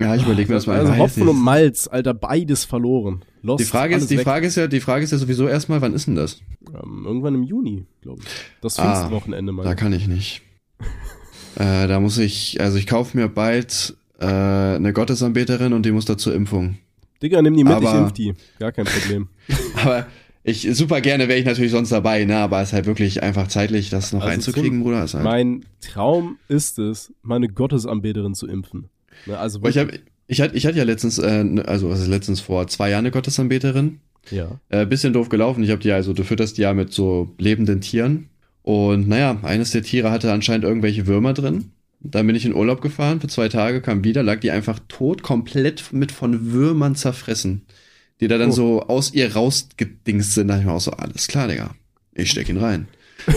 Ja, ich überlege mir das mal. Also Hopfen und Malz, Alter, beides verloren. Lost, die Frage ist, die weg. Frage ist ja, die Frage ist ja sowieso erstmal, wann ist denn das? Ähm, irgendwann im Juni, glaube ich. Das Ah, Pfingstwochenende mal. Da kann ich nicht. äh, da muss ich, also ich kaufe mir bald äh, eine Gottesanbeterin und die muss dazu Impfung. Digga, nimm die mit, ich Aber- impf die. Gar kein Problem. Aber ich super gerne wäre ich natürlich sonst dabei, ne? Aber es ist halt wirklich einfach zeitlich, das noch Also einzukriegen, Tim, Bruder. Halt. Mein Traum ist es, meine Gottesanbeterin zu impfen. Ne, also ich, hab, ich, hatte, ich hatte ja letztens, äh, also was ist letztens vor zwei Jahren eine Gottesanbeterin. ja. Äh, bisschen doof gelaufen. Ich habe die also, du fütterst die ja mit so lebenden Tieren. Und naja, eines der Tiere hatte anscheinend irgendwelche Würmer drin. Dann bin ich in Urlaub gefahren für zwei Tage, kam wieder, lag die einfach tot, komplett mit von Würmern zerfressen. Die da dann Oh. so aus ihr rausgedingst sind. Da ich mir auch so, alles klar, Digga. Ich steck ihn rein.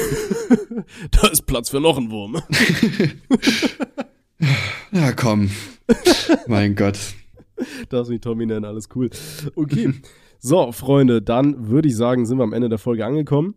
Da ist Platz für noch einen Wurm. Ja, komm. mein Gott. Darfst mich Tommy nennen, alles cool. Okay. So, Freunde, dann würde ich sagen, sind wir am Ende der Folge angekommen.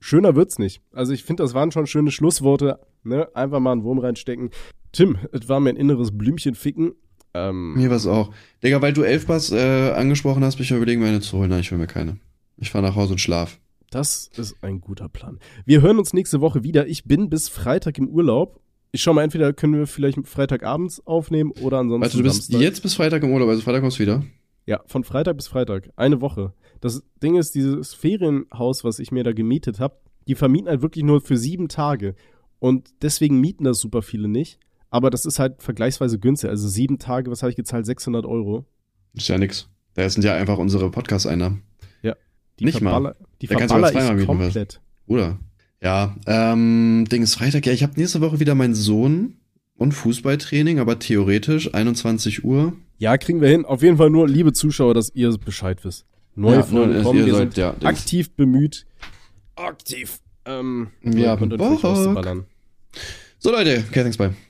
Schöner wird's nicht. Also ich finde, das waren schon schöne Schlussworte. Ne? Einfach mal einen Wurm reinstecken. Tim, es war mir ein inneres Blümchen ficken. Ähm, Mir war's auch. Digga, weil du Elfbars äh, angesprochen hast, bin ich überlegen, mir eine zu holen. Nein, ich will mir keine. Ich fahr nach Hause und schlaf. Das ist ein guter Plan. Wir hören uns nächste Woche wieder. Ich bin bis Freitag im Urlaub. Ich schau mal, entweder können wir vielleicht Freitagabends aufnehmen oder ansonsten Warte, du bist Samstag. jetzt bis Freitag im Urlaub, also Freitag kommst du wieder. Ja, von Freitag bis Freitag. Eine Woche. Das Ding ist, dieses Ferienhaus, was ich mir da gemietet habe, die vermieten halt wirklich nur für sieben Tage. Und deswegen mieten das super viele nicht. Aber das ist halt vergleichsweise günstig. Also sieben Tage, was habe ich gezahlt? 600 Euro. Ist ja nix. Da sind ja einfach unsere Podcast-Einnahmen. Die Nicht mal. Die Da kannst du zweimal mieten, komplett. Oder? Ja, ähm, Ding ist Freitag. Ja, ich habe nächste Woche wieder meinen Sohn und Fußballtraining, aber theoretisch 21 Uhr. Ja, kriegen wir hin. Auf jeden Fall nur, liebe Zuschauer, dass ihr Bescheid wisst. Neue Ja, Folgen nur, kommen. ihr Wir sind ja, aktiv bemüht. Aktiv. Ähm, Wir haben euch Bock. rauszuballern. So Leute, okay, thanks, bye. Tschüss.